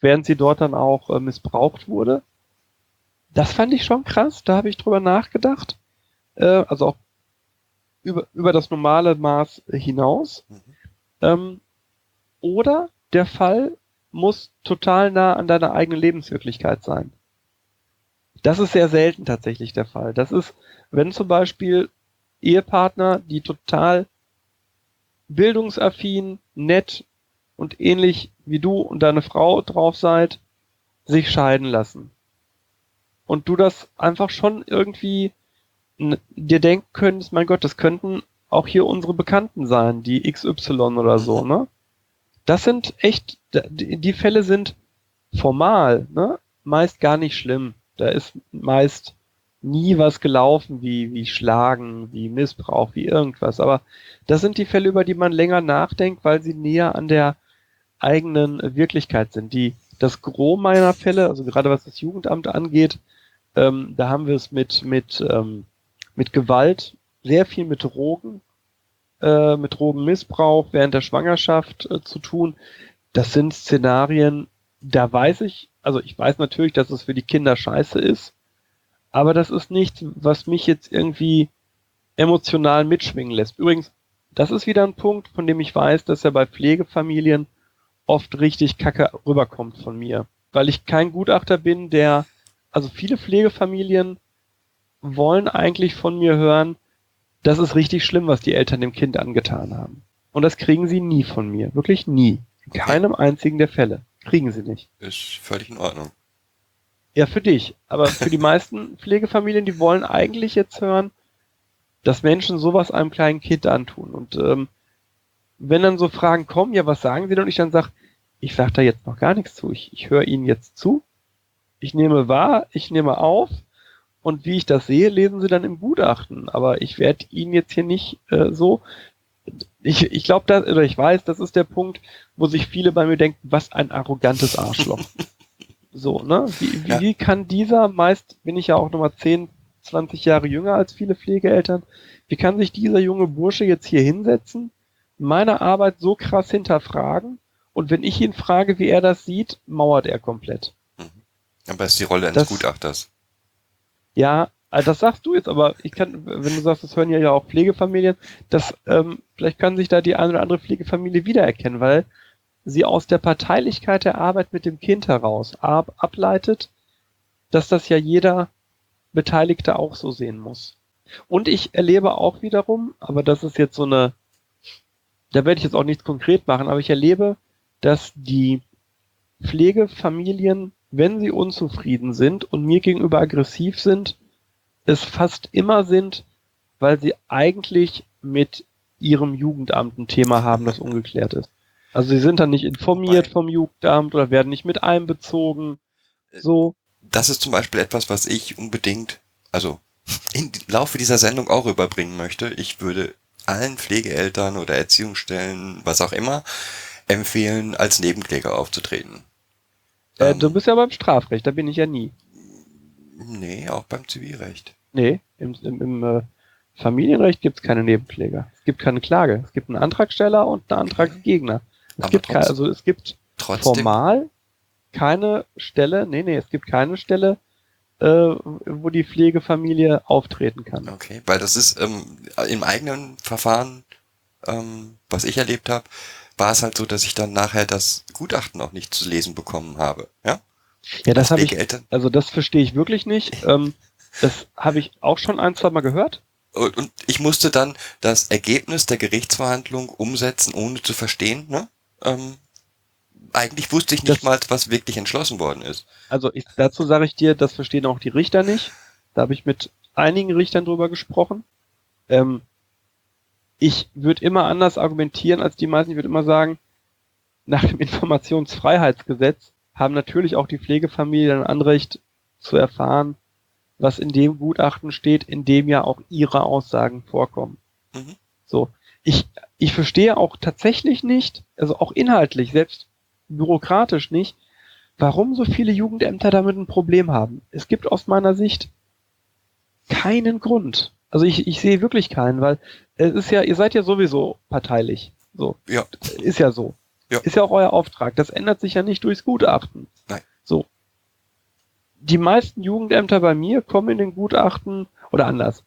S4: während sie dort dann auch äh, missbraucht wurde. Das fand ich schon krass, da habe ich drüber nachgedacht. Äh, also auch über, über das normale Maß hinaus.
S3: Mhm.
S4: Ähm, oder der Fall muss total nah an deiner eigenen Lebenswirklichkeit sein. Das ist sehr selten tatsächlich der Fall. Das ist, wenn zum Beispiel Ehepartner, die total bildungsaffin, nett und ähnlich wie du und deine Frau drauf seid, sich scheiden lassen. Und du das einfach schon irgendwie dir denken könntest, mein Gott, das könnten auch hier unsere Bekannten sein, die XY oder so, ne? Das sind echt, die Fälle sind formal, ne? Meist gar nicht schlimm. Da ist meist nie was gelaufen, wie, wie Schlagen, wie Missbrauch, wie irgendwas. Aber das sind die Fälle, über die man länger nachdenkt, weil sie näher an der eigenen Wirklichkeit sind. Die, das Gros meiner Fälle, also gerade was das Jugendamt angeht, ähm, da haben wir es mit, mit, ähm, mit Gewalt, sehr viel mit Drogen, äh, mit Drogenmissbrauch während der Schwangerschaft äh, zu tun. Das sind Szenarien, da weiß ich, also ich weiß natürlich, dass es für die Kinder scheiße ist, aber das ist nichts, was mich jetzt irgendwie emotional mitschwingen lässt. Übrigens, das ist wieder ein Punkt, von dem ich weiß, dass er bei Pflegefamilien oft richtig kacke rüberkommt von mir. Weil ich kein Gutachter bin, der, also viele Pflegefamilien wollen eigentlich von mir hören, das ist richtig schlimm, was die Eltern dem Kind angetan haben. Und das kriegen sie nie von mir. Wirklich nie. In keinem einzigen der Fälle. Kriegen sie nicht.
S3: Ist völlig in Ordnung.
S4: Ja, für dich. Aber für die meisten Pflegefamilien, die wollen eigentlich jetzt hören, dass Menschen sowas einem kleinen Kind antun. Und ähm, wenn dann so Fragen kommen, ja, was sagen sie denn? Und ich dann sage, ich sage da jetzt noch gar nichts zu. Ich, ich höre ihnen jetzt zu. Ich nehme wahr, ich nehme auf. Und wie ich das sehe, lesen sie dann im Gutachten. Aber ich werde ihnen jetzt hier nicht äh, so. Ich, ich glaube, oder ich weiß, das ist der Punkt, wo sich viele bei mir denken, was ein arrogantes Arschloch. [laughs] So, ne? Wie, wie,
S3: Ja.
S4: kann dieser, meist bin ich ja auch nochmal 10, 20 Jahre jünger als viele Pflegeeltern, wie kann sich dieser junge Bursche jetzt hier hinsetzen, meine Arbeit so krass hinterfragen und wenn ich ihn frage, wie er das sieht, mauert er komplett.
S3: Aber es ist die Rolle eines
S4: Das-
S3: Gutachters.
S4: Ja, also das sagst du jetzt, aber ich kann, wenn du sagst, das hören ja ja auch Pflegefamilien, das, ähm, vielleicht kann sich da die eine oder andere Pflegefamilie wiedererkennen, weil sie aus der Parteilichkeit der Arbeit mit dem Kind heraus ab, ableitet, dass das ja jeder Beteiligte auch so sehen muss. Und ich erlebe auch wiederum, aber das ist jetzt so eine, da werde ich jetzt auch nichts konkret machen, aber ich erlebe, dass die Pflegefamilien, wenn sie unzufrieden sind und mir gegenüber aggressiv sind, es fast immer sind, weil sie eigentlich mit ihrem Jugendamt ein Thema haben, das ungeklärt ist. Also sie sind dann nicht informiert vom Jugendamt oder werden nicht mit einbezogen. So.
S3: Das ist zum Beispiel etwas, was ich unbedingt, also [laughs] im Laufe dieser Sendung auch überbringen möchte. Ich würde allen Pflegeeltern oder Erziehungsstellen, was auch immer, empfehlen, als Nebenkläger aufzutreten.
S4: Äh,
S3: Ähm,
S4: du bist ja beim Strafrecht, da bin ich ja nie.
S3: Nee, auch beim Zivilrecht.
S4: Nee, im, im, im äh, Familienrecht gibt es keine Nebenkläger. Es gibt keine Klage. Es gibt einen Antragsteller und einen Antragsgegner. Es
S3: Aber
S4: gibt keine,
S3: trotzdem-
S4: also es gibt
S3: Trotzdem,
S4: formal keine Stelle, nee, nee, es gibt keine Stelle, äh, wo die Pflegefamilie auftreten kann.
S3: okay, weil das ist ähm, im eigenen Verfahren, ähm, was ich erlebt habe, war es halt so, dass ich dann nachher das Gutachten auch nicht zu lesen bekommen habe. Ja,
S4: Ja, das habe ich, also das verstehe ich wirklich nicht. Ähm, das habe ich auch schon ein, zwei Mal gehört.
S3: Und und ich musste dann das Ergebnis der Gerichtsverhandlung umsetzen, ohne zu verstehen. Ne? Ähm, eigentlich wusste ich nicht
S4: Das-
S3: mal, was wirklich entschlossen worden ist.
S4: Also ich, dazu sage ich dir, das verstehen auch die Richter nicht. Da habe ich mit einigen Richtern drüber gesprochen. Ähm, ich würde immer anders argumentieren als die meisten. Ich würde immer sagen, nach dem Informationsfreiheitsgesetz haben natürlich auch die Pflegefamilien ein Anrecht zu erfahren, was in dem Gutachten steht, in dem ja auch ihre Aussagen vorkommen.
S3: Mhm.
S4: So. Ich, ich verstehe auch tatsächlich nicht, also auch inhaltlich, selbst bürokratisch nicht, warum so viele Jugendämter damit ein Problem haben. Es gibt aus meiner Sicht keinen Grund. Also ich, ich sehe wirklich keinen, weil es ist ja, ihr seid ja sowieso parteilich. So.
S3: Ja.
S4: Ist ja so.
S3: Ja.
S4: Ist ja auch euer Auftrag. Das ändert sich ja nicht durchs Gutachten.
S3: Nein.
S4: So. Die meisten Jugendämter bei mir kommen in den Gutachten oder anders.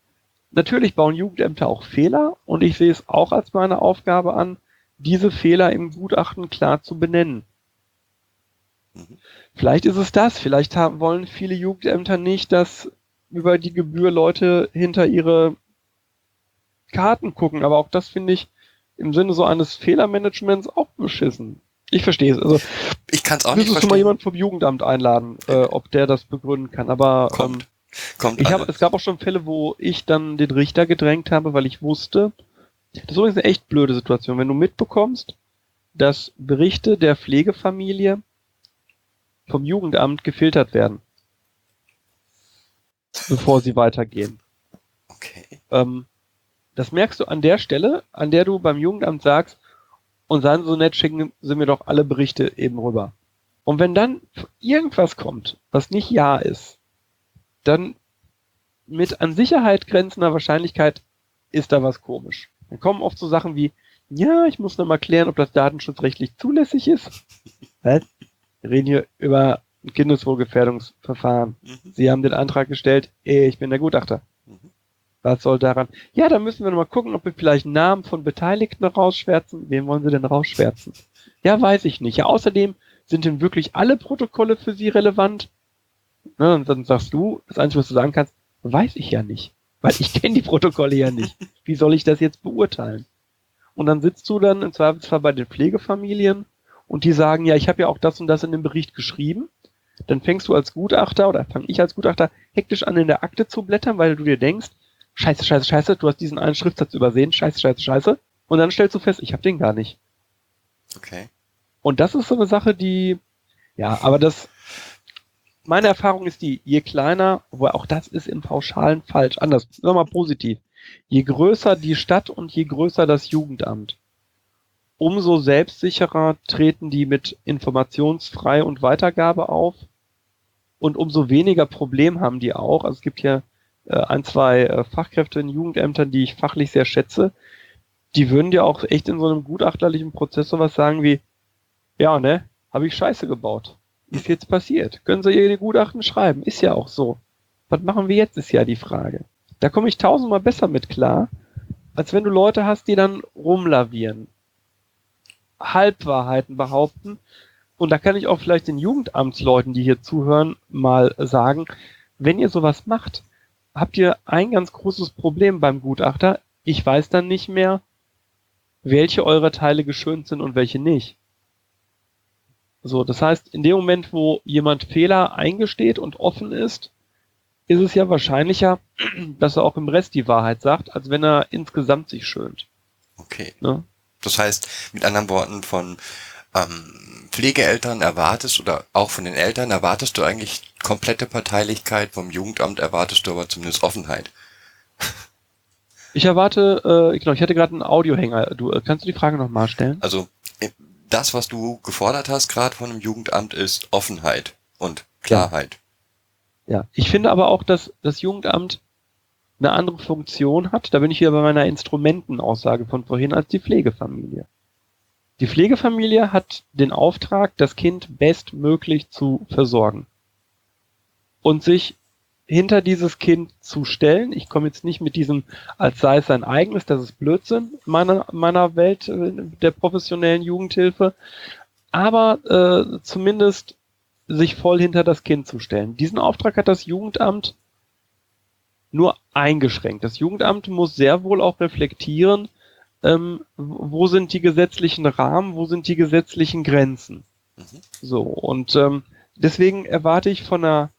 S4: Natürlich bauen Jugendämter auch Fehler und ich sehe es auch als meine Aufgabe an, diese Fehler im Gutachten klar zu benennen.
S3: Mhm.
S4: Vielleicht ist es das. Vielleicht haben, wollen viele Jugendämter nicht, dass über die Gebühr Leute hinter ihre Karten gucken. Aber auch das finde ich im Sinne so eines Fehlermanagements auch beschissen. Ich verstehe es. Also
S3: Ich kann es auch nicht
S4: müsstest du mal
S3: verstehen.
S4: jemanden vom Jugendamt einladen, äh, ob der das begründen kann. Aber ähm,
S3: Kommt.
S4: Ich
S3: alles.
S4: es gab auch schon Fälle, wo ich dann den Richter gedrängt habe, weil ich wusste, das ist übrigens eine echt blöde Situation, wenn du mitbekommst, dass Berichte der Pflegefamilie vom Jugendamt gefiltert werden, bevor sie weitergehen.
S3: Okay.
S4: Ähm, das merkst du an der Stelle, an der du beim Jugendamt sagst, und seien so nett, schicken Sie mir doch alle Berichte eben rüber. Und wenn dann irgendwas kommt, was nicht Ja ist, dann mit an Sicherheit grenzender Wahrscheinlichkeit ist da was komisch. Dann kommen oft so Sachen wie, ja, ich muss noch mal klären, ob das datenschutzrechtlich zulässig ist. Was? Wir reden hier über ein Kindeswohlgefährdungsverfahren.
S3: Mhm.
S4: Sie haben den Antrag gestellt, eh, ich bin der Gutachter.
S3: Mhm.
S4: Was soll daran? Ja, dann müssen wir noch mal gucken, ob wir vielleicht Namen von Beteiligten rausschwärzen. Wen wollen Sie denn rausschwärzen? Ja, weiß ich nicht. Ja, außerdem sind denn wirklich alle Protokolle für Sie relevant? Ne, und dann sagst du, das Einzige, was du sagen kannst, weiß ich ja nicht. Weil ich kenne die Protokolle ja nicht. Wie soll ich das jetzt beurteilen? Und dann sitzt du dann im Zweifelsfall bei den Pflegefamilien und die sagen, ja, ich habe ja auch das und das in dem Bericht geschrieben. Dann fängst du als Gutachter oder fange ich als Gutachter hektisch an, in der Akte zu blättern, weil du dir denkst, scheiße, scheiße, scheiße, du hast diesen einen Schriftsatz übersehen, scheiße, scheiße, scheiße. Und dann stellst du fest, ich habe den gar nicht.
S3: Okay.
S4: Und das ist so eine Sache, die, ja, aber das, meine Erfahrung ist die, je kleiner, wo auch das ist im Pauschalen falsch, anders, sagen wir mal positiv, je größer die Stadt und je größer das Jugendamt, umso selbstsicherer treten die mit Informationsfrei und Weitergabe auf und umso weniger Problem haben die auch. Also es gibt hier äh, ein, zwei äh, Fachkräfte in Jugendämtern, die ich fachlich sehr schätze, die würden dir auch echt in so einem gutachterlichen Prozess sowas sagen wie, ja, ne, habe ich Scheiße gebaut. Ist jetzt passiert. Können Sie Ihre Gutachten schreiben? Ist ja auch so. Was machen wir jetzt, ist ja die Frage. Da komme ich tausendmal besser mit klar, als wenn du Leute hast, die dann rumlavieren, Halbwahrheiten behaupten. Und da kann ich auch vielleicht den Jugendamtsleuten, die hier zuhören, mal sagen, wenn ihr sowas macht, habt ihr ein ganz großes Problem beim Gutachter. Ich weiß dann nicht mehr, welche eurer Teile geschönt sind und welche nicht. So, das heißt, in dem Moment, wo jemand Fehler eingesteht und offen ist, ist es ja wahrscheinlicher, [clears throat] dass er auch im Rest die Wahrheit sagt, als wenn er insgesamt sich schönt.
S3: Okay.
S4: Ne?
S3: Das heißt, mit anderen Worten, von ähm, Pflegeeltern erwartest oder auch von den Eltern erwartest du eigentlich komplette Parteilichkeit, vom Jugendamt erwartest du aber zumindest Offenheit.
S4: Ich erwarte, äh, genau, ich hatte gerade einen Audiohänger. Du, äh, kannst du die Frage nochmal stellen?
S3: Also das, was du gefordert hast, gerade von dem Jugendamt, ist Offenheit und Klarheit.
S4: Ja, ich finde aber auch, dass das Jugendamt eine andere Funktion hat. Da bin ich wieder bei meiner Instrumentenaussage von vorhin als die Pflegefamilie. Die Pflegefamilie hat den Auftrag, das Kind bestmöglich zu versorgen und sich hinter dieses Kind zu stellen. Ich komme jetzt nicht mit diesem, als sei es sein eigenes, das ist Blödsinn in meiner, meiner Welt äh, der professionellen Jugendhilfe, aber äh, zumindest sich voll hinter das Kind zu stellen. Diesen Auftrag hat das Jugendamt nur eingeschränkt. Das Jugendamt muss sehr wohl auch reflektieren, ähm, wo sind die gesetzlichen Rahmen, wo sind die gesetzlichen Grenzen. Mhm. So, und ähm, deswegen erwarte ich von einer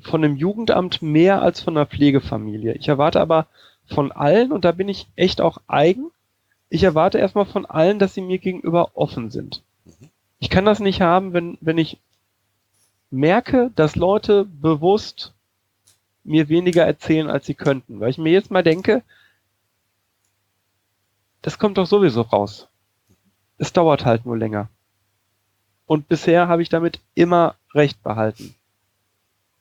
S4: von einem Jugendamt mehr als von einer Pflegefamilie. Ich erwarte aber von allen, und da bin ich echt auch eigen, ich erwarte erstmal von allen, dass sie mir gegenüber offen sind. Ich kann das nicht haben, wenn, wenn ich merke, dass Leute bewusst mir weniger erzählen, als sie könnten. Weil ich mir jetzt mal denke, das kommt doch sowieso raus. Es dauert halt nur länger. Und bisher habe ich damit immer recht behalten.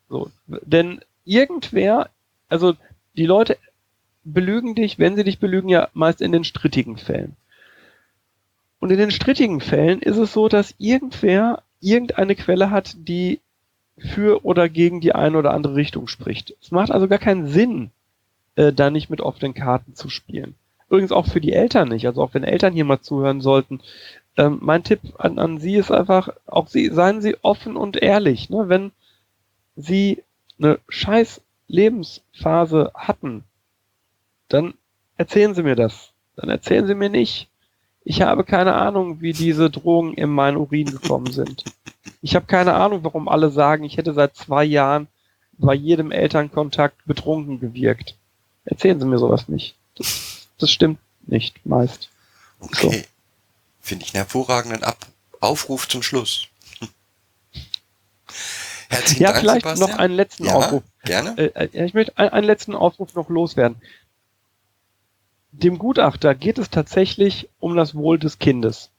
S4: So, denn irgendwer, also die Leute belügen dich, wenn sie dich belügen, ja meist in den strittigen Fällen. Und in den strittigen Fällen ist es so, dass irgendwer irgendeine Quelle hat, die für oder gegen die eine oder andere Richtung spricht. Es macht also gar keinen Sinn, äh, da nicht mit offenen Karten zu spielen. Übrigens auch für die Eltern nicht. Also auch wenn Eltern hier mal zuhören sollten. Ähm, mein Tipp an, an Sie ist einfach, auch Sie, seien Sie offen und ehrlich. Ne? Wenn Sie eine scheiß Lebensphase hatten, dann erzählen Sie mir das. Dann erzählen Sie mir nicht, ich habe keine Ahnung, wie diese Drogen in meinen Urin gekommen sind. Ich habe keine Ahnung, warum alle sagen, ich hätte seit zwei Jahren bei jedem Elternkontakt betrunken gewirkt. Erzählen Sie mir sowas nicht. Das, das stimmt nicht meist.
S3: Okay. So. Finde ich einen hervorragenden Ab Aufruf zum Schluss.
S4: Herzlichen ja, Dank, vielleicht Sebastian. noch einen letzten ja, Aufruf.
S3: Gerne.
S4: Äh, äh ich möchte einen, letzten Aufruf noch loswerden dem Gutachter geht es tatsächlich um das Wohl des Kindes.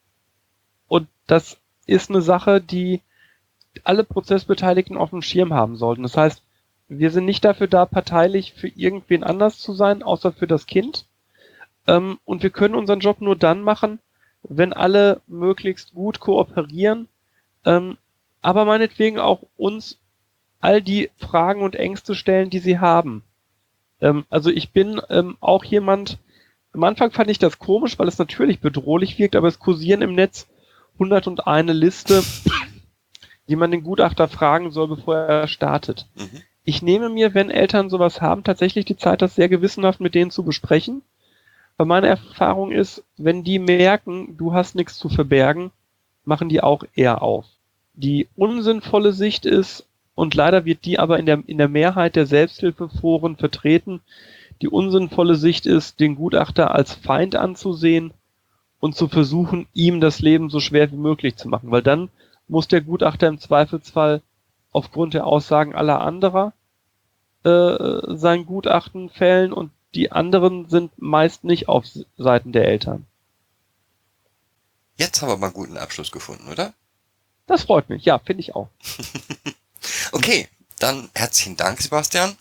S4: Und das ist eine Sache, die alle Prozessbeteiligten auf dem Schirm haben sollten. Das heißt, wir sind nicht dafür da, parteilich für irgendwen anders zu sein, außer für das Kind. Ähm, und wir können unseren Job nur dann machen, wenn alle möglichst gut kooperieren, ähm, aber meinetwegen auch uns all die Fragen und Ängste stellen, die sie haben. Ähm, also ich bin ähm, auch jemand, am Anfang fand ich das komisch, weil es natürlich bedrohlich wirkt, aber es kursieren im Netz 101 Liste, die man den Gutachter fragen soll, bevor er startet. Mhm. Ich nehme mir, wenn Eltern sowas haben, tatsächlich die Zeit, das sehr gewissenhaft mit denen zu besprechen. Weil meine Erfahrung ist, wenn die merken, du hast nichts zu verbergen, machen die auch eher auf. Die unsinnvolle Sicht ist, und leider wird die aber in der, in der Mehrheit der Selbsthilfeforen vertreten, die unsinnvolle Sicht ist, den Gutachter als Feind anzusehen und zu versuchen, ihm das Leben so schwer wie möglich zu machen, weil dann muss der Gutachter im Zweifelsfall aufgrund der Aussagen aller anderer äh, sein Gutachten fällen und die anderen sind meist nicht auf Seiten der Eltern.
S3: Jetzt haben wir mal einen guten Abschluss gefunden, oder?
S4: Das freut mich, ja, finde ich auch. [laughs]
S3: okay, dann herzlichen Dank, Sebastian.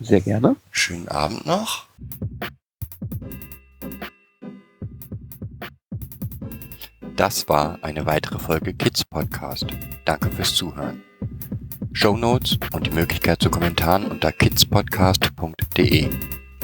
S4: Sehr gerne.
S3: Schönen Abend noch. Das war eine weitere Folge Kids Podcast. Danke fürs Zuhören. Show Notes und die Möglichkeit zu Kommentaren unter kidspodcast.de.